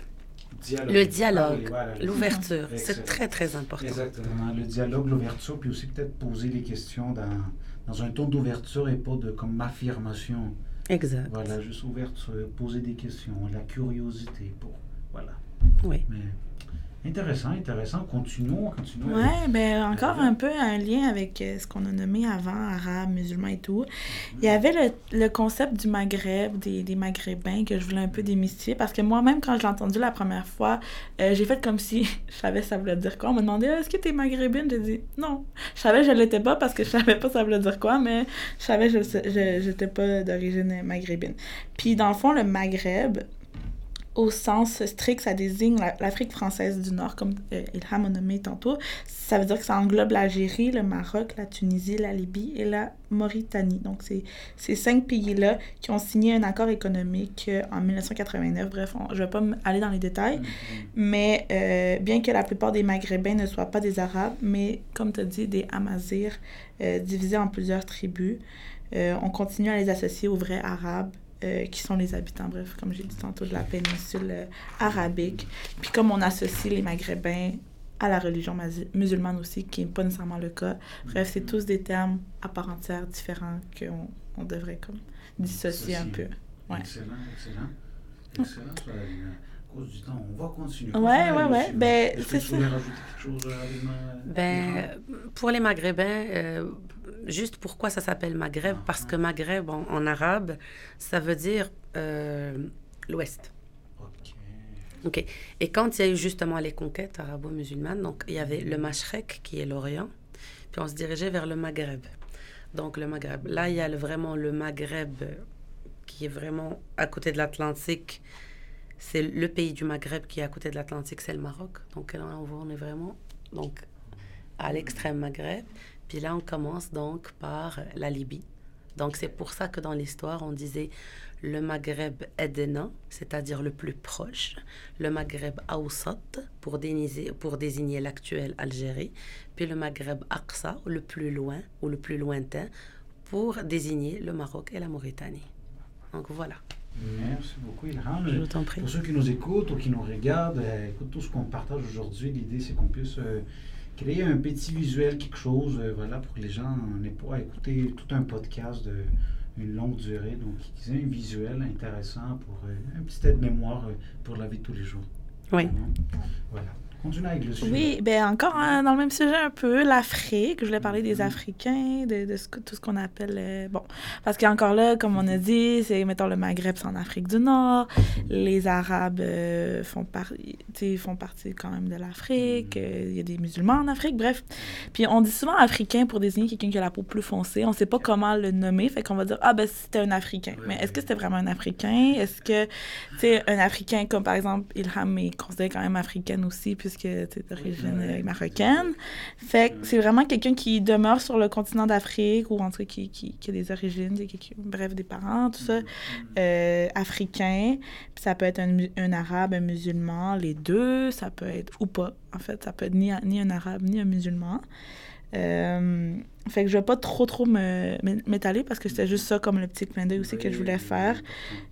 le dialogue, l'ouverture, c'est très très important. Exactement, le dialogue, l'ouverture, puis aussi peut-être poser les questions dans, dans un ton d'ouverture et pas de comme affirmation. Exact. Voilà, juste ouverture, poser des questions, la curiosité pour, voilà. Oui. Mais, Intéressant, intéressant. Continuons, continuons. Oui, ben encore un peu un lien avec euh, ce qu'on a nommé avant, arabe, musulman et tout. Il y avait le, le concept du Maghreb, des, des, Maghrébins, que je voulais un peu démystifier, parce que moi-même, quand je l'ai entendu la première fois, euh, j'ai fait comme si je savais ça voulait dire quoi. On me demandait est-ce que tu es maghrébine? J'ai dit non. Je savais que je l'étais pas parce que je savais pas ça voulait dire quoi, mais je savais que je n'étais pas d'origine maghrébine. Puis dans le fond, le Maghreb, au sens strict, ça désigne l'Afrique française du Nord, comme euh, Ilham a nommé tantôt. Ça veut dire que ça englobe l'Algérie, le Maroc, la Tunisie, la Libye et la Mauritanie. Donc, c'est ces cinq pays-là qui ont signé un accord économique euh, en 1989. Bref, je ne vais pas aller dans les détails, mm-hmm. mais euh, bien que la plupart des Maghrébins ne soient pas des Arabes, mais comme tu as dit, des Amazirs divisés en plusieurs tribus, on continue à les associer aux vrais Arabes euh, qui sont les habitants, bref, comme j'ai dit tantôt, de la péninsule euh, arabique. Puis comme on associe les Maghrébins à la religion musulmane aussi, qui n'est pas nécessairement le cas. Bref, c'est tous des termes à part entière différents qu'on on devrait comme dissocier un peu. Ouais. Excellent, excellent. Excellent. cause du temps, on va continuer. Ouais, ouais, ouais. Ben, c'est ça. chose euh, Ben, pour les Maghrébins, juste pourquoi ça s'appelle Maghreb, parce que Maghreb en, arabe, ça veut dire euh, l'Ouest. OK. Et quand il y a eu justement les conquêtes arabo-musulmanes, donc il y avait le Mashrek, qui est l'Orient, puis on se dirigeait vers le Maghreb. Donc le Maghreb. Là, il y a vraiment le Maghreb qui est vraiment à côté de l'Atlantique. C'est le pays du Maghreb qui est à côté de l'Atlantique, c'est le Maroc. Donc là, on est vraiment donc, à l'extrême Maghreb. Puis là, on commence donc par la Libye. Donc c'est pour ça que dans l'histoire, on disait le Maghreb Edena, c'est-à-dire le plus proche, le Maghreb Awsat, pour désigner, pour désigner l'actuelle Algérie, puis le Maghreb Aqsa, le plus loin ou le plus lointain, pour désigner le Maroc et la Mauritanie. Donc voilà. Merci beaucoup, Ilham. Je t'en prie. Pour ceux qui nous écoutent ou qui nous regardent, écoute, tout ce qu'on partage aujourd'hui, l'idée c'est qu'on puisse euh, créer un petit visuel, quelque chose, euh, voilà, pour que les gens n'aient pas à écouter tout un podcast de une longue durée. Donc, qu'ils aient un visuel intéressant pour euh, un petit aide-mémoire euh, pour la vie de tous les jours. Oui. Voilà. Oui, bien encore hein, dans le même sujet un peu, l'Afrique. Je voulais parler des mm-hmm. Africains, de, de ce, tout ce qu'on appelle... Euh, bon, parce qu'encore là, comme on a dit, c'est, mettons, le Maghreb, c'est en Afrique du Nord. Les Arabes euh, font, font partie quand même de l'Afrique. Mm-hmm. Euh, il y a des musulmans en Afrique, bref. Puis on dit souvent Africain pour désigner quelqu'un qui a la peau plus foncée. On ne sait pas comment le nommer, fait qu'on va dire, ah ben c'était un Africain. Mais est-ce que c'était vraiment un Africain? Est-ce que, tu sais, un Africain comme par exemple Ilham est considéré quand même africaine aussi, puis que tu es d'origine euh, marocaine. Fait que c'est vraiment quelqu'un qui demeure sur le continent d'Afrique ou en tout cas qui, qui, a des origines, bref, des parents, tout ça, euh, africain. Puis ça peut être un, un, arabe, un musulman, les deux, ça peut être, ou pas, en fait, ça peut être ni, ni un arabe ni un musulman. Euh, fait que je vais pas trop, trop m'étaler parce que c'était juste ça comme le petit clin d'œil aussi que je voulais faire.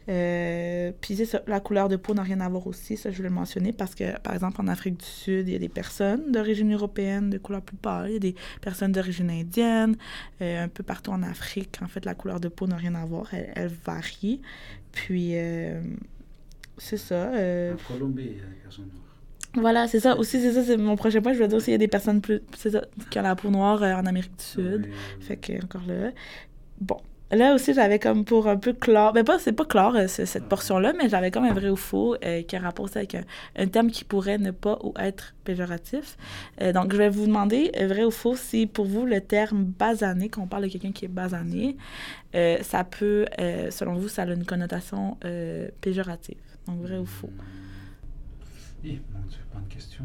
Euh, puis la couleur de peau n'a rien à voir aussi, ça je voulais le mentionner parce que, par exemple, en Afrique du Sud, il y a des personnes d'origine européenne de couleur plus pâle, il y a des personnes d'origine indienne, euh, un peu partout en Afrique, en fait, la couleur de peau n'a rien à voir, elle, varie. Puis, c'est ça. en Colombie, il voilà, c'est ça. Aussi, c'est ça, c'est mon prochain point. Je veux dire aussi, il y a des personnes plus, ça, qui ont la peau noire euh, en Amérique du Sud. Fait que, encore là. Bon. Là aussi, j'avais comme pour un peu clore, mais ben, pas, c'est pas clore euh, cette portion-là, mais j'avais comme un vrai ou faux euh, qui a rapport avec un, terme qui pourrait ne pas ou être péjoratif. donc, je vais vous demander, vrai ou faux, si pour vous le terme basané, quand on parle de quelqu'un qui est basané, ça peut, selon vous, ça a une connotation péjorative. Donc, vrai ou faux? Eh, mon Dieu, bonne question.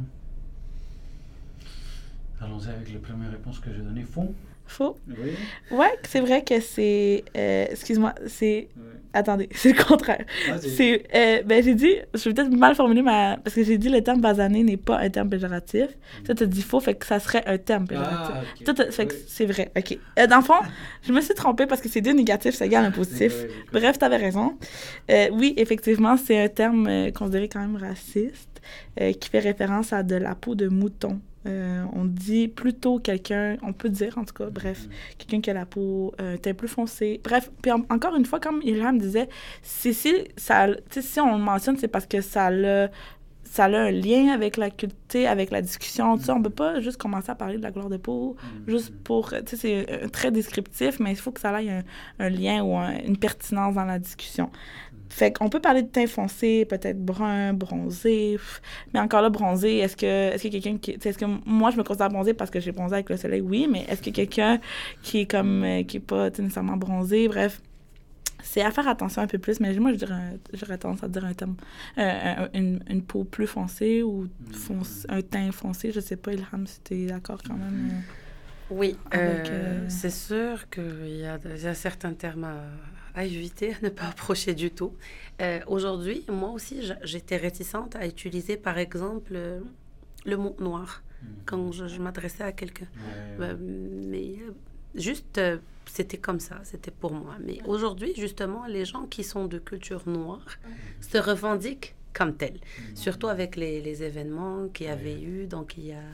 Allons-y avec la première réponse que j'ai donnée. Faux. Faux. Oui. Ouais, c'est vrai que c'est. euh, Excuse-moi, c'est. Oui. Attendez, c'est le contraire. C'est. euh, ben, j'ai dit. Je vais peut-être mal formuler ma. Parce que j'ai dit le terme basané n'est pas un terme péjoratif. Toi, t'as dit faux, fait que ça serait un terme péjoratif. Ah. Toi, t'as- fait que c'est vrai. OK. Euh, dans le fond, je me suis trompée parce que c'est deux négatifs, ça égale un positif. Bref, t'avais raison. Euh, oui, effectivement, c'est un terme euh, considéré quand même raciste euh, qui fait référence à de la peau de mouton. Euh, on dit plutôt quelqu'un, on peut dire en tout cas, bref, quelqu'un qui a la peau euh, un teint plus foncé. Bref, puis en- encore une fois, comme Ilham disait, c'est si, ça, si on le mentionne, c'est parce que ça a, ça a un lien avec la culture, avec la discussion. Sais, on peut pas juste commencer à parler de la couleur de peau Mhm. juste pour, c'est un très descriptif, mais il faut que ça ait un, un lien ou un- une pertinence dans la discussion. Fait qu'on peut parler de teint foncé, peut-être brun, bronzé, pff, mais encore là, bronzé, est-ce que, est-ce que quelqu'un qui, tu est-ce que moi, je me considère bronzé parce que j'ai bronzé avec le soleil, oui, mais est-ce que quelqu'un qui est comme, euh, qui est pas tu nécessairement bronzé, bref, c'est à faire attention un peu plus, mais moi, je dirais un- j'aurais tendance à dire un terme, euh, un- une, une peau plus foncée ou fonce- un teint foncé, je sais pas, Ilham, si t'es d'accord quand même. euh. Oui, euh, euh, c'est sûr qu'il y, y a certains termes à, à éviter, à ne pas approcher du tout. Euh, Aujourd'hui, moi aussi, j'étais réticente à utiliser, par exemple, euh, le mot noir quand je, je m'adressais à quelqu'un. Ouais, Euh, mais juste, euh, c'était comme ça, c'était pour moi. Mais aujourd'hui, justement, les gens qui sont de culture noire se revendiquent comme tels. Surtout avec les, les événements qu'il y avait eu, donc il y a.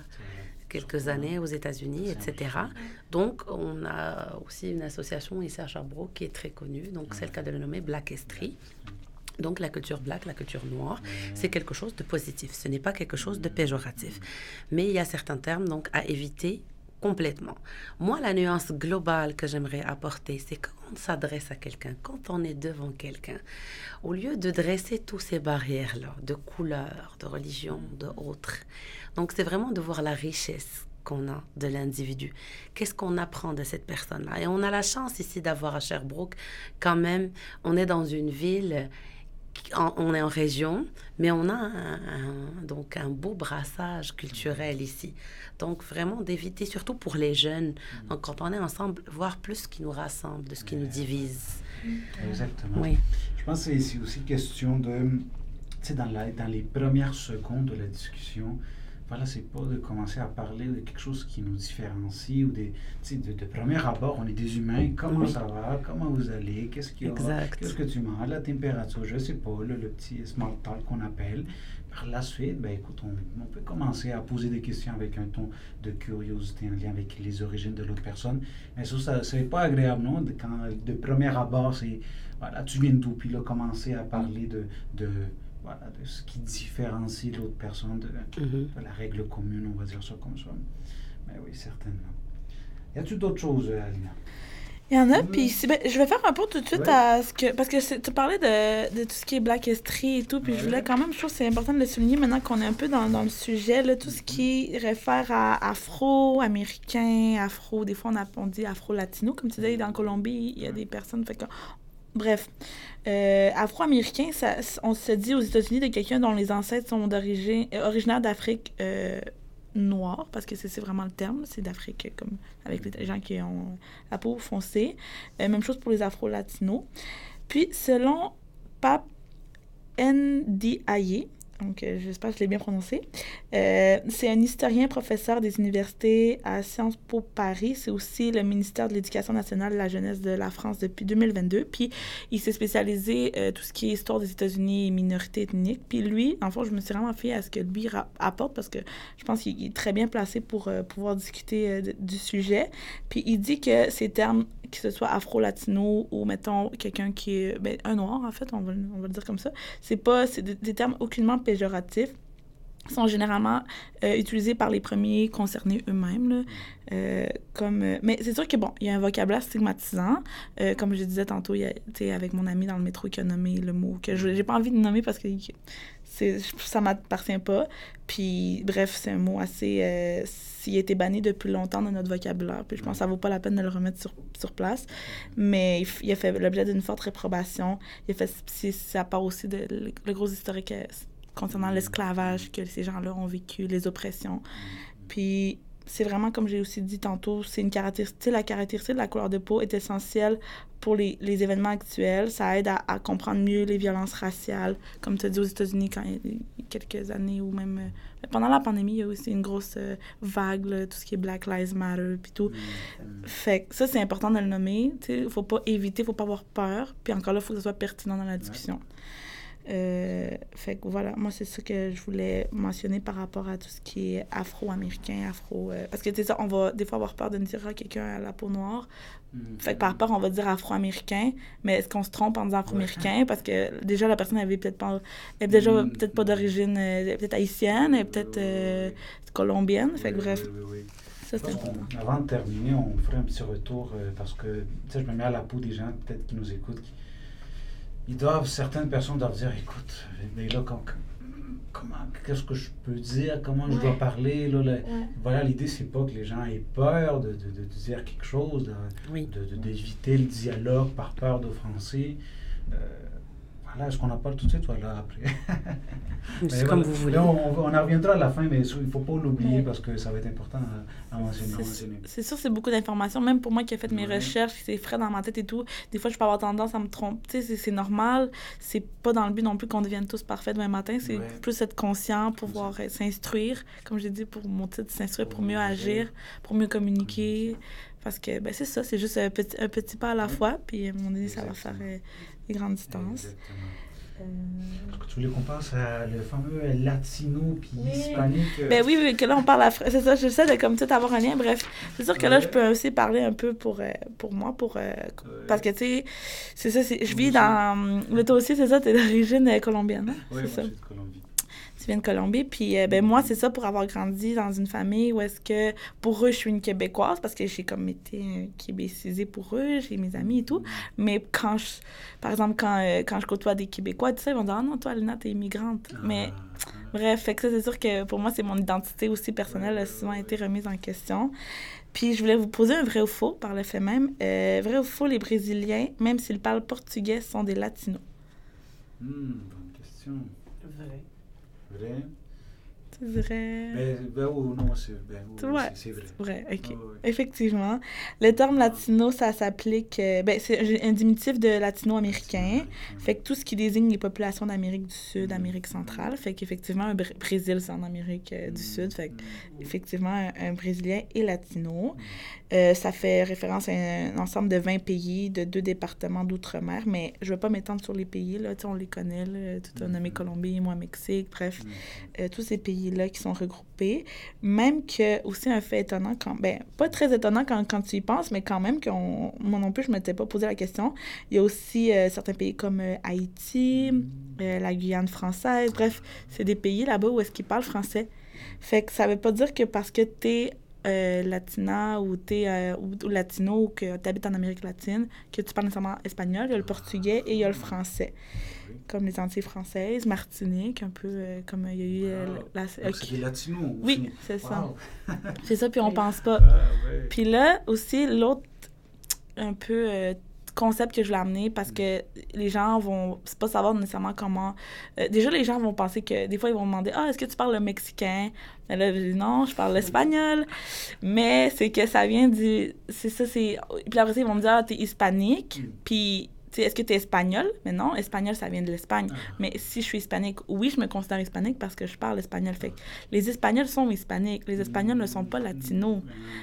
quelques années aux États-Unis, etc. Donc, on a aussi une association ici à qui est très connue. Donc, c'est le cas de le nommer Black History. Donc, la culture black, la culture noire, c'est quelque chose de positif. Ce n'est pas quelque chose de péjoratif. Mais il y a certains termes donc à éviter complètement. Moi, la nuance globale que j'aimerais apporter, c'est quand on s'adresse à quelqu'un, quand on est devant quelqu'un, au lieu de dresser toutes ces barrières-là, de couleur, de religion, de autres, donc c'est vraiment de voir la richesse qu'on a de l'individu. Qu'est-ce qu'on apprend de cette personne-là? Et on a la chance ici d'avoir à Sherbrooke, quand même, on est dans une ville en- on est en région, mais on a un, un- donc un beau brassage culturel ici. Donc vraiment d'éviter, surtout pour les jeunes, donc quand on est ensemble, voir plus ce qui nous rassemble, de ce qui nous divise. Exactement. Oui. Je pense que c'est- aussi question de, tu sais, dans, la- dans les premières secondes de la discussion, voilà, c'est pas de commencer à parler de quelque chose qui nous différencie ou des, de, de premier abord, on est des humains, comment Oui. ça va, comment vous allez, qu'est-ce qu'il y a, qu'est-ce que tu manges, la température, je sais pas, le, le petit small talk qu'on appelle. Par la suite, ben écoute, on, on peut commencer à poser des questions avec un ton de curiosité en lien avec les origines de l'autre personne. Mais ça, ça c'est pas agréable, non? De, quand, de premier abord, c'est, voilà, tu viens d'où? Puis là, commencer à parler de, de, voilà, de ce qui différencie l'autre personne de, Mhm. de la règle commune, on va dire ça comme ça. Mais oui, certainement. Y a-tu d'autres choses, euh, Alina? Il y en a, Mm. puis ben, je vais faire un point tout de suite Ouais. à ce que. Parce que tu parlais de, de tout ce qui est Black History et tout, puis je voulais quand même, je trouve que c'est important de le souligner maintenant qu'on est un peu dans, dans le sujet, là, tout ce qui réfère à afro-américain, afro, des fois on, a, on dit afro-latino, comme tu disais, dans Colombie, il y a des personnes, fait que. Bref, euh, afro-américain, on se dit aux États-Unis de quelqu'un dont les ancêtres sont d'origine, euh, originaires d'Afrique euh, noire, parce que c'est vraiment le terme, c'est d'Afrique, comme avec les gens qui ont la peau foncée. Même chose pour les afro-latinos. Puis, selon Pape Ndiaye, donc euh, j'espère que je l'ai bien prononcé, euh, c'est un historien professeur des universités à Sciences Po Paris. C'est aussi le ministère de l'Éducation nationale et de la jeunesse de la France depuis 2022. Puis, il s'est spécialisé euh, tout ce qui est histoire des États-Unis et minorités ethniques. Puis lui, en fait, je me suis vraiment fiée à ce que lui apporte parce que je pense qu'il est très bien placé pour pouvoir discuter du sujet. Puis il dit que ces termes, que ce soit afro-latino ou, mettons, quelqu'un qui est ben, un noir, en fait, on va, on va le dire comme ça, c'est pas c'est des, des termes aucunement péjoratifs sont généralement euh, utilisés par les premiers concernés eux-mêmes. Euh, comme, euh, mais c'est sûr que, bon, il y a un vocabulaire stigmatisant. Comme je disais tantôt, il y a, avec mon ami dans le métro qui a nommé le mot que je j'ai pas envie de nommer parce que ça m'appartient pas. Puis, bref, c'est un mot assez... s'il été banni depuis longtemps dans notre vocabulaire. Puis je pense que ça vaut pas la peine de le remettre sur, place. Mais il, a fait l'objet d'une forte réprobation. Il a fait... Ça part aussi de le, gros historique concernant l'esclavage que ces gens-là ont vécu, les oppressions. Puis c'est vraiment, comme j'ai aussi dit tantôt, c'est une caractéristique, la caractéristique de la couleur de peau est essentielle pour les, les événements actuels. Ça aide à, comprendre mieux les violences raciales, comme tu as dit aux États-Unis quand il y a quelques années, ou même euh, pendant la pandémie, il y a aussi une grosse euh, vague, tout ce qui est Black Lives Matter, puis tout. Fait ça, c'est important de le nommer. Il ne faut pas éviter, il ne faut pas avoir peur. Puis encore là, il faut que ce soit pertinent dans la discussion. Euh, fait que voilà, moi, c'est ça que je voulais mentionner par rapport à tout ce qui est afro-américain, afro... Euh, parce que, tu sais, ça, on va des fois avoir peur de dire à quelqu'un à la peau noire. Mm. Fait que par rapport, on va dire afro-américain, mais est-ce qu'on se trompe en disant afro-américain? Parce que déjà, la personne avait peut-être pas... Elle déjà mm. peut-être pas d'origine... Euh, peut-être haïtienne, peut-être euh, colombienne. Fait que bref... Ça, on, avant de terminer, on ferait un petit retour parce que, tu sais, je me mets à la peau des gens peut-être qui nous écoutent, qui, ils doivent, certaines personnes doivent dire, écoute, mais là, comment, qu'est-ce que je peux dire, comment je dois parler? Là, Voilà, l'idée, c'est pas que les gens aient peur de, de, de dire quelque chose, d'éviter le dialogue par peur d'offenser. Euh, voilà, est-ce qu'on en parle tout de suite ou là après? C'est comme vous voulez. on, on, en reviendra à la fin, mais il ne faut pas l'oublier parce que ça va être important à, mentionner. C'est sûr, c'est beaucoup d'informations. Même pour moi qui ai fait mes recherches, c'est frais dans ma tête et tout. Des fois, je peux avoir tendance à me tromper. C'est normal. C'est pas dans le but non plus qu'on devienne tous parfaits demain matin. C'est plus être conscient, pouvoir s'instruire. Comme j'ai dit, pour mon titre, s'instruire pour mieux agir, pour mieux communiquer. Parce que ben, c'est ça, c'est juste un petit, un petit pas à la fois. Puis à mon avis, ça va faire des grandes distances. Euh... Tu voulais qu'on passe à le fameux latino puis hispanique. Euh, ben oui, oui, que là on parle à... C'est ça, j'essaie de comme tout avoir un lien. Bref, c'est sûr que là je peux aussi parler un peu pour, euh, pour moi, pour euh, parce que tu sais, c'est ça, je vis dans. Le toi aussi, c'est ça, t'es d'origine colombienne. Hein? Oui, c'est ça. de Colombie tu viens de Colombie. Puis, euh, ben, moi, c'est ça pour avoir grandi dans une famille où est-ce que, pour eux, je suis une Québécoise parce que j'ai comme été québécisée pour eux, j'ai mes amis et tout. Mais quand je, par exemple, quand, euh, quand je côtoie des Québécois, tu sais, ils vont dire, ah non, toi, Lina, t'es immigrante. Ah. Mais, bref, fait que ça, c'est sûr que pour moi, c'est mon identité aussi personnelle, a souvent été remise en question. Puis je voulais vous poser un vrai ou faux par le fait même. Euh, vrai ou faux, les Brésiliens, même s'ils parlent portugais, sont des Latinos? Hmm, bonne question. Vrai vrai? C'est vrai. Mais, ben, ou non, c'est ben, ouais, c'est vrai. vrai. OK. Effectivement. Le terme latino, ça s'applique. Euh, ben, c'est un diminutif de latino-américain. Fait que tout ce qui désigne les populations d'Amérique du Sud, d'Amérique mm. centrale. Fait qu'effectivement, un Brésil, c'est en Amérique euh, du Sud. Fait qu'effectivement, un, un, Brésilien est latino. Euh, ça fait référence à un ensemble de 20 pays, de deux départements d'outre-mer, mais je ne vais pas m'étendre sur les pays, là, on les connaît, là, tout a nommé mm-hmm. Colombie, moi Mexique, bref, mm-hmm. euh, tous ces pays-là qui sont regroupés. Même que, aussi un fait étonnant, quand, ben, pas très étonnant quand, quand tu y penses, mais quand même, qu'on, moi non plus, je ne m'étais pas posé la question. Il y a aussi euh, certains pays comme Haïti, mm-hmm. la Guyane française, bref, c'est des pays là-bas où est-ce qu'ils parlent français. Fait que ça veut pas dire que parce que tu es euh, latina ou, es, euh, ou, latino ou que tu habites en Amérique latine, que tu parles nécessairement espagnol, il y a le portugais et il y a le français. Comme les Antilles françaises, Martinique, un peu euh, comme il y a eu... la, c'est latino Oui, c'est ça. c'est ça, puis on pense pas. Ah, puis là, aussi, l'autre un peu concept que je voulais amener parce mm. que les gens vont pas savoir nécessairement comment. Euh, déjà, les gens vont penser que des fois, ils vont demander Ah, est-ce que tu parles le mexicain? Mais là, je dis non, je parle l'espagnol. Mais c'est que ça vient du. C'est ça, c'est. Puis après, ils vont me dire Ah, t'es hispanique. Mm. Puis. Est-ce que tu es espagnol? Mais non, espagnol, ça vient de l'Espagne. Ah. Mais si je suis hispanique, oui, je me considère hispanique parce que je parle espagnol. Fait les Espagnols sont hispaniques. Les Espagnols ne sont pas latinos.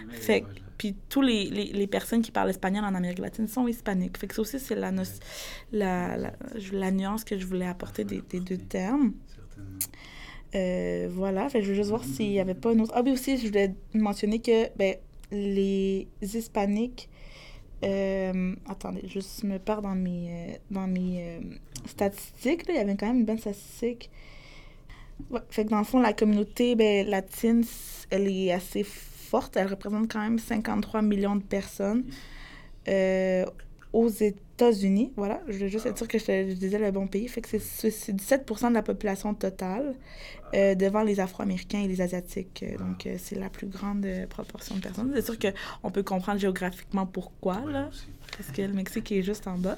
Fait puis tous les, les, personnes qui parlent espagnol en Amérique latine sont hispaniques. Fait que ça aussi, c'est la, la, la, la, nuance que je voulais apporter des, deux termes. Euh, voilà, fait, je veux juste voir s'il n'y avait pas une autre... Ah oui, aussi, je voulais mentionner que ben, les hispaniques... Euh, attendez, je me perds dans mes, euh, dans mes statistiques. Là. Il y avait quand même une bonne statistique. Ouais, fait que dans le fond, la communauté ben, latine, elle est assez forte. Elle représente quand même 53 millions de personnes euh, aux États-Unis. Voilà, je voulais juste être sûre que je, disais le bon pays. Fait que c'est 17% de la population totale euh, devant les Afro-Américains et les Asiatiques. Donc, euh, c'est la plus grande proportion de personnes. C'est sûr qu'on peut comprendre géographiquement pourquoi, là. Parce que le Mexique est juste en bas.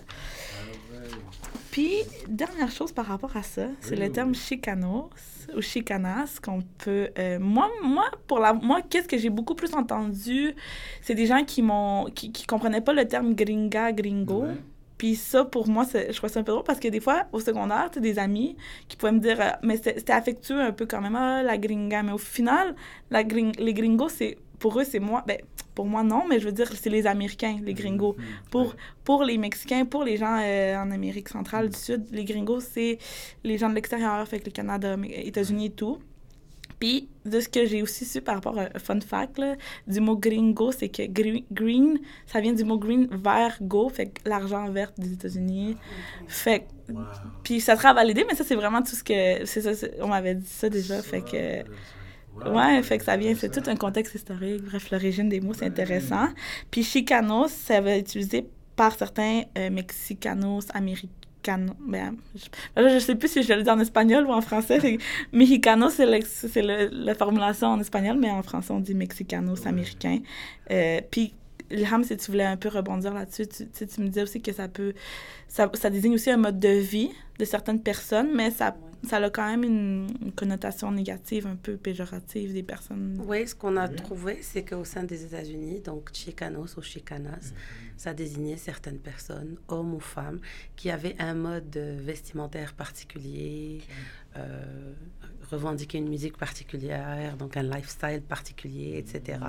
Puis, dernière chose par rapport à ça, c'est le terme chicanos ou chicanas qu'on peut. Euh, moi, moi, pour la, moi, qu'est-ce que j'ai beaucoup plus entendu, c'est des gens qui m'ont, qui, qui comprenaient pas le terme gringa, gringo. Puis ça, pour moi, je crois que c'est un peu drôle parce que des fois, au secondaire, tu des amis qui pouvaient me dire, euh, mais c'était affectueux un peu quand même, ah, la gringa. Mais au final, la les gringos, c'est pour eux, c'est moi. Ben, pour moi, non, mais je veux dire, c'est les Américains, les gringos. Mm-hmm. Pour, pour les Mexicains, pour les gens euh, en Amérique centrale, du Sud, les gringos, c'est les gens de l'extérieur, fait que le Canada, États-Unis et tout. Puis, de ce que j'ai aussi su par rapport à fun fact, du mot gringo, c'est que green, ça vient du mot green, vert, go, fait que l'argent vert des États-Unis. Fait Puis ça sera validé, mais ça, c'est vraiment tout ce que. C'est ça, on m'avait dit ça déjà, fait que. Ouais, fait que ça vient, c'est tout un contexte historique. Bref, l'origine des mots, c'est intéressant. Puis Chicanos, ça va être utilisé par certains euh, Mexicanos américains. Ben, je, je sais plus si je le dire en espagnol ou en français. Mexicano, c'est la formulation en espagnol, mais en français, on dit Mexicanos américains. Euh, puis Ilham, si tu voulais un peu rebondir là-dessus, tu, tu me disais aussi que ça peut. Ça, ça, désigne aussi un mode de vie de certaines personnes, mais ça ça a quand même une, connotation négative, un peu péjorative des personnes. Oui, ce qu'on a trouvé, c'est qu'au sein des États-Unis, donc chicanos ou chicanas, ça désignait certaines personnes, hommes ou femmes, qui avaient un mode vestimentaire particulier, euh, revendiquaient une musique particulière, donc un lifestyle particulier, etc.,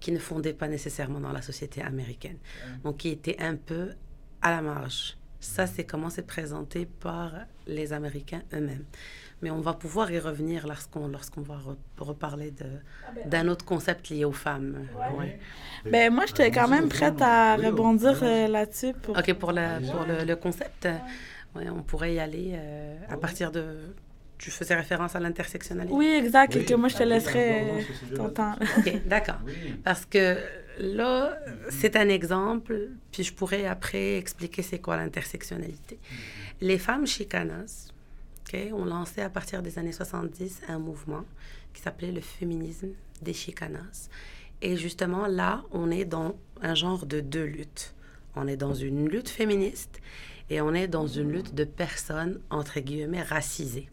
qui ne fondaient pas nécessairement dans la société américaine. Donc qui étaient un peu à la marge ça, c'est comment c'est présenté par les Américains eux-mêmes. Mais on va pouvoir y revenir lorsqu'on lorsqu'on va reparler ah, ben, d'un autre concept lié aux femmes. Ouais. Ben, moi, j'étais quand même prête à rebondir euh, là-dessus. Pour... OK, pour, la, pour le, le concept, ouais. on pourrait y aller euh, à partir de tu faisais référence à l'intersectionnalité. Oui, exact. et que moi, je te laisserai ton temps. OK, d'accord. Parce que là, c'est un exemple, puis je pourrais après expliquer c'est quoi l'intersectionnalité. Les femmes chicanas ok, ont lancé à partir des années 70 un mouvement qui s'appelait le féminisme des chicanas. Et justement, là, on est dans un genre de deux luttes. On est dans une lutte féministe et on est dans une lutte de personnes, entre guillemets, racisées.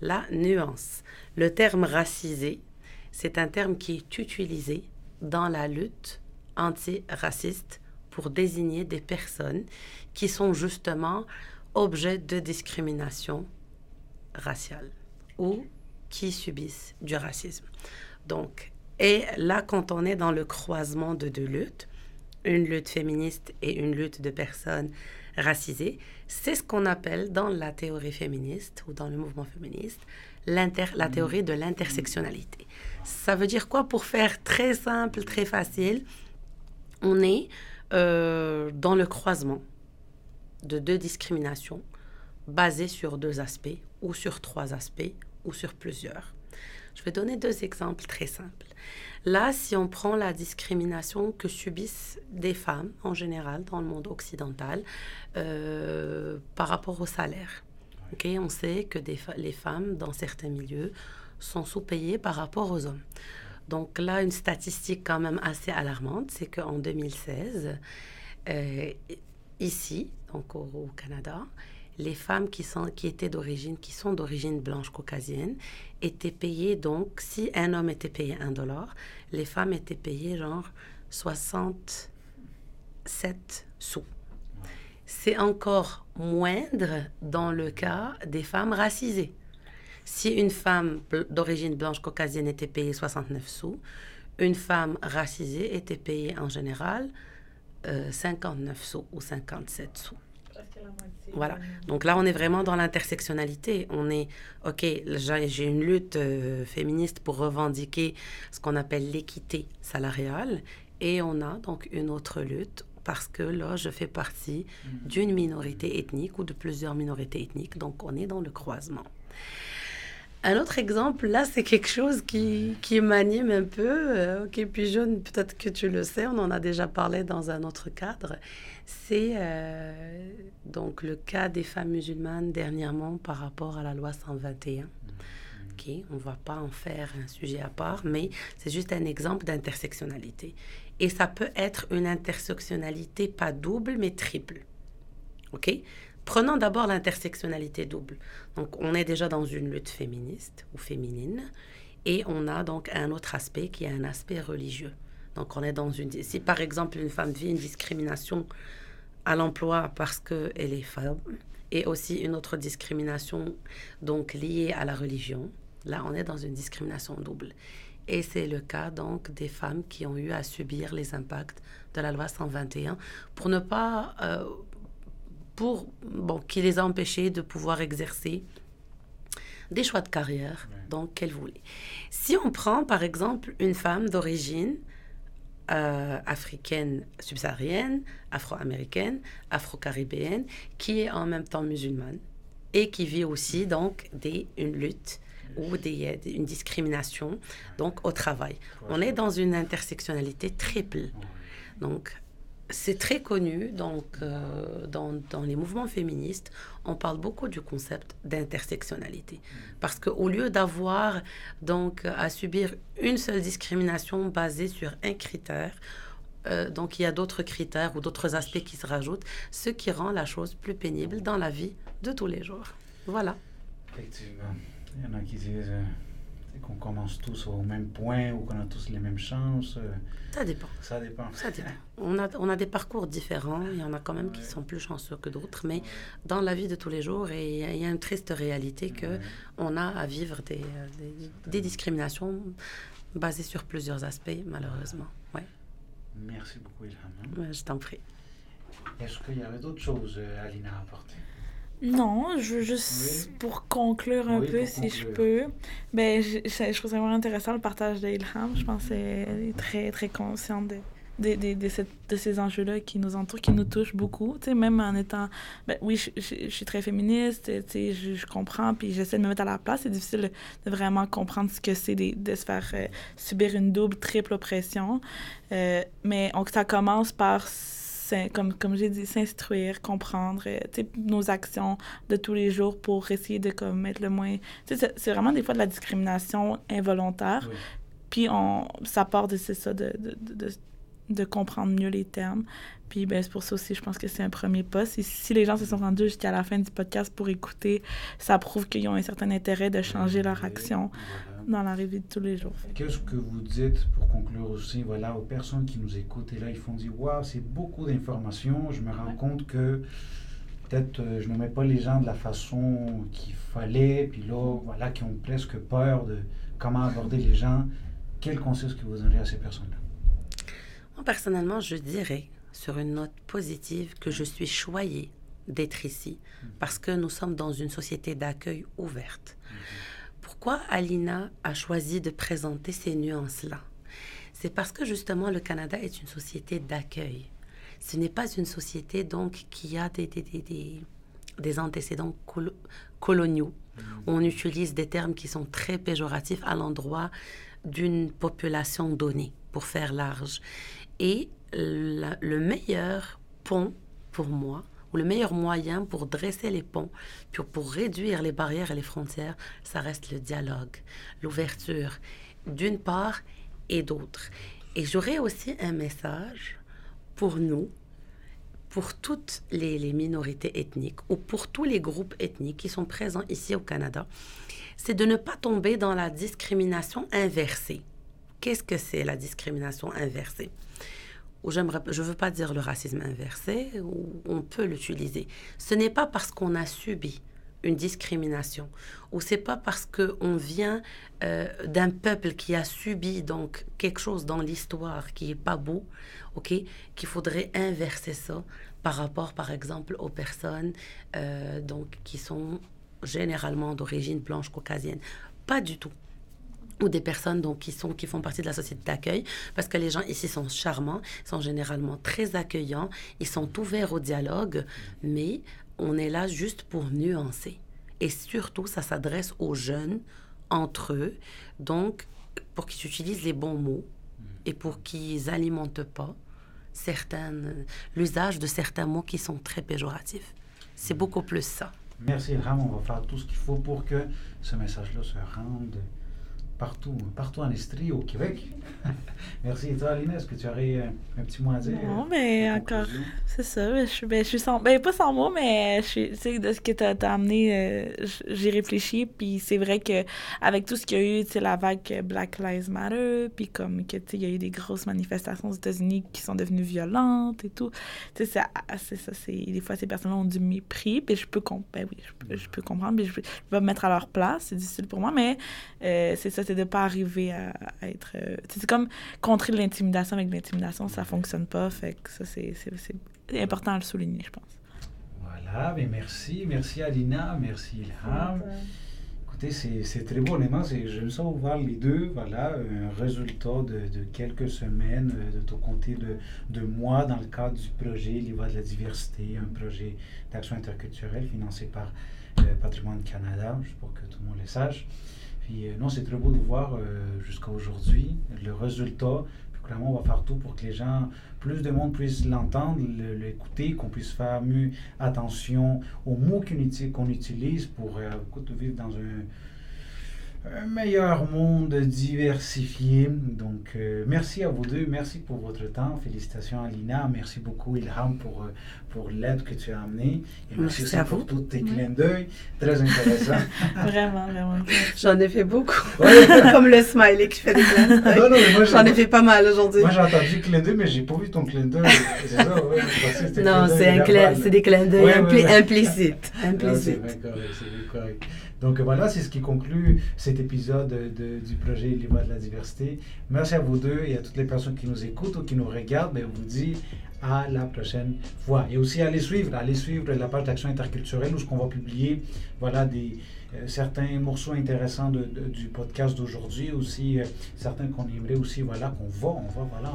La nuance. Le terme racisé, c'est un terme qui est utilisé dans la lutte antiraciste pour désigner des personnes qui sont justement objets de discrimination raciale ou qui subissent du racisme. Donc, et là, quand on est dans le croisement de deux luttes, une lutte féministe et une lutte de personnes racisées, c'est ce qu'on appelle dans la théorie féministe ou dans le mouvement féministe la théorie de l'intersectionnalité. Ça veut dire quoi? Pour faire très simple, très facile, on est euh, dans le croisement de deux discriminations basées sur deux aspects ou sur trois aspects ou sur plusieurs. Je vais donner deux exemples très simples. Là, si on prend la discrimination que subissent des femmes en général dans le monde occidental euh, par rapport au salaire. on sait que les femmes dans certains milieux sont sous-payées par rapport aux hommes. Donc là, une statistique quand même assez alarmante, c'est qu'en 2016, euh, ici, donc au, Canada, les femmes qui, sont, étaient d'origine, qui sont d'origine blanche caucasienne, étaient payées donc, si un homme était payé un dollar, les femmes étaient payées genre 67 sous. C'est encore moindre dans le cas des femmes racisées. Si une femme d'origine blanche caucasienne était payée 69 sous, une femme racisée était payée en général 59 euh, sous ou 57 sous. Voilà. Donc là, on est vraiment dans l'intersectionnalité. On est, OK, j'ai une lutte euh, féministe pour revendiquer ce qu'on appelle l'équité salariale. Et on a donc une autre lutte parce que là, je fais partie mm. d'une minorité ethnique ou de plusieurs minorités ethniques. Donc, on est dans le croisement. Un autre exemple, là, c'est quelque chose qui, qui m'anime un peu. Euh, ok, puis jaune, peut-être que tu le sais, on en a déjà parlé dans un autre cadre. C'est euh, donc le cas des femmes musulmanes dernièrement par rapport à la loi 121. Ok, on ne va pas en faire un sujet à part, mais c'est juste un exemple d'intersectionnalité. Et ça peut être une intersectionnalité pas double, mais triple. OK? Prenons d'abord l'intersectionnalité double. Donc, on est déjà dans une lutte féministe ou féminine, et on a donc un autre aspect qui est un aspect religieux. Donc, on est dans une. Si par exemple une femme vit une discrimination à l'emploi parce qu'elle est femme, et aussi une autre discrimination donc liée à la religion, là, on est dans une discrimination double. Et c'est le cas donc des femmes qui ont eu à subir les impacts de la loi 121 pour ne pas, euh, pour bon, qui les a empêchées de pouvoir exercer des choix de carrière donc qu'elles voulaient. Si on prend par exemple une femme d'origine euh, africaine subsaharienne, afro-américaine, afro-caribéenne, qui est en même temps musulmane et qui vit aussi donc des, une lutte ou des, une discrimination donc au travail. On est dans une intersectionnalité triple. Donc c'est très connu donc, euh, dans, les mouvements féministes, on parle beaucoup du concept d'intersectionnalité. Parce qu'au lieu d'avoir donc à subir une seule discrimination basée sur un critère, euh, donc il y a d'autres critères ou d'autres aspects qui se rajoutent, ce qui rend la chose plus pénible dans la vie de tous les jours. Voilà. Effectivement. Il y en a qui disent euh, qu'on commence tous au même point ou qu'on a tous les mêmes chances. Euh, ça dépend. Ça dépend. Ça dépend. On a, on a des parcours différents. Il y en a quand même qui sont plus chanceux que d'autres. Mais dans la vie de tous les jours, il y a une triste réalité que on a à vivre des, euh, des, des, discriminations basées sur plusieurs aspects, malheureusement. Ouais. Merci beaucoup, Ilham. Je t'en prie. Est-ce qu'il y avait d'autres choses, Alina, à apporter? Non, je veux juste pour conclure un peu, si je peux. Ben, je, je, trouve ça vraiment intéressant le partage d'Ilham. Je pense qu'elle est très, très consciente de, de, de, de, cette, de ces enjeux-là qui nous entourent, qui nous touchent beaucoup. Tu sais, même en étant. Ben, oui, je, je, suis très féministe, tu sais, je, je, comprends, puis j'essaie de me mettre à la place. C'est difficile de vraiment comprendre ce que c'est de, de, se faire euh, subir une double, triple oppression. Euh, mais on, ça commence par comme, comme j'ai dit, s'instruire, comprendre euh, nos actions de tous les jours pour essayer de comme, mettre le moins... C'est vraiment des fois de la discrimination involontaire. Puis on, ça part de, ça, de, de, de, de, comprendre mieux les termes. Puis ben, c'est pour ça aussi, je pense que c'est un premier pas. Si, si les gens se sont rendus jusqu'à la fin du podcast pour écouter, ça prouve qu'ils ont un certain intérêt de changer leur action dans la vie de tous les jours. Qu'est-ce que vous dites pour conclure aussi, voilà, aux personnes qui nous écoutent et là, ils font dire, waouh, c'est beaucoup d'informations, je me rends compte que peut-être euh, je ne mets pas les gens de la façon qu'il fallait, puis là, voilà, qui ont presque peur de comment aborder les gens. Quel conseil est-ce que vous donneriez à ces personnes-là? Moi, personnellement, je dirais, sur une note positive, que je suis choyée d'être ici mm. parce que nous sommes dans une société d'accueil ouverte. Mm-hmm. Pourquoi Alina a choisi de présenter ces nuances-là? C'est parce que justement le Canada est une société d'accueil. Ce n'est pas une société donc qui a des, des, des, des antécédents coloniaux. Mmh. On utilise des termes qui sont très péjoratifs à l'endroit d'une population donnée, pour faire large. Et le meilleur pont pour moi, le meilleur moyen pour dresser les ponts, pour, pour réduire les barrières et les frontières, ça reste le dialogue, l'ouverture, d'une part et d'autre. Et j'aurais aussi un message pour nous, pour toutes les, minorités ethniques ou pour tous les groupes ethniques qui sont présents ici au Canada, c'est de ne pas tomber dans la discrimination inversée. Qu'est-ce que c'est la discrimination inversée? J'aimerais, je ne veux pas dire le racisme inversé, où on peut l'utiliser. Ce n'est pas parce qu'on a subi une discrimination, ou c'est pas parce qu'on vient euh, d'un peuple qui a subi donc quelque chose dans l'histoire qui est pas beau, ok, qu'il faudrait inverser ça par rapport, par exemple, aux personnes euh, donc qui sont généralement d'origine blanche caucasienne. Pas du tout ou des personnes donc, qui, sont, qui font partie de la société d'accueil, parce que les gens ici sont charmants, sont généralement très accueillants, ils sont ouverts au dialogue, mais on est là juste pour nuancer. Et surtout, ça s'adresse aux jeunes entre eux, donc pour qu'ils utilisent les bons mots et pour qu'ils alimentent pas certaines, l'usage de certains mots qui sont très péjoratifs. C'est beaucoup plus ça. Merci, vraiment. On va faire tout ce qu'il faut pour que ce message-là se rende partout, partout en Estrie, au Québec. Merci. Et toi, Alina, est-ce que tu aurais un, petit mot à dire? Non, mais encore, c'est ça. Je, suis, ben, je suis sans, ben, pas sans mots, mais je suis, de ce que tu as, amené, euh, j'ai réfléchi. Puis c'est vrai que avec tout ce qu'il y a eu, tu la vague Black Lives Matter, puis comme que, il y a eu des grosses manifestations aux États-Unis qui sont devenues violentes et tout. Tu sais, c'est ça. Des fois, ces personnes-là ont du mépris, puis je peux, ben, oui, je, peux comprendre, mais je, vais me mettre à leur place. C'est difficile pour moi, mais euh, c'est ça, c'est de ne pas arriver à, être. Euh, c'est comme contrer l'intimidation avec l'intimidation, ça fonctionne pas. Fait que ça, c'est important à le souligner, je pense. Voilà, mais merci. Merci Alina, merci Ilham. Écoutez, c'est très beau, honnêtement. J'aime ça voir les deux. Voilà, un résultat de, de quelques semaines, euh, de ton côté de, de mois dans le cadre du projet L'IVA de la diversité, un projet d'action interculturelle financé par euh, Patrimoine Canada, juste pour que tout le monde le sache. Puis euh, non, c'est très beau de voir euh, jusqu'à aujourd'hui le résultat. Puis clairement, on va faire tout pour que les gens, plus de monde puisse l'entendre, l'écouter, qu'on puisse faire mieux attention aux mots qu'on utilise pour euh, vivre dans un un meilleur monde diversifié. Donc, euh, merci à vous deux. Merci pour votre temps. Félicitations à Lina. Merci beaucoup, Ilham, pour, euh, pour l'aide que tu as amenée. Et merci, aussi pour tous tes clins d'œil. Très intéressant. vraiment, vraiment. J'en ai fait beaucoup. Comme le smiley qui fait des clins d'œil. J'en ai fait pas mal aujourd'hui. Moi, j'ai entendu clin d'œil, mais j'ai pas vu ton clin d'œil. C'est ça, ouais. Non, c'est des clins d'œil implicites. Implicites. c'est correct. C'est correct. Donc voilà, c'est ce qui conclut cet épisode de, du projet Libre de la diversité. Merci à vous deux et à toutes les personnes qui nous écoutent ou qui nous regardent. Ben, on vous dit à la prochaine fois. Et aussi allez suivre, allez suivre la page d'action interculturelle où qu'on va publier voilà, des, certains morceaux intéressants du podcast d'aujourd'hui, aussi euh, certains qu'on aimerait aussi, voilà, qu'on va, on va, voilà,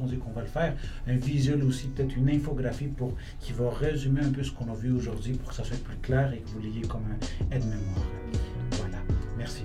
on, dit qu'on va le faire. Un visuel aussi, peut-être une infographie pour, qui va résumer un peu ce qu'on a vu aujourd'hui pour que ça soit plus clair et que vous l'ayez comme un aide-mémoire. Voilà, merci.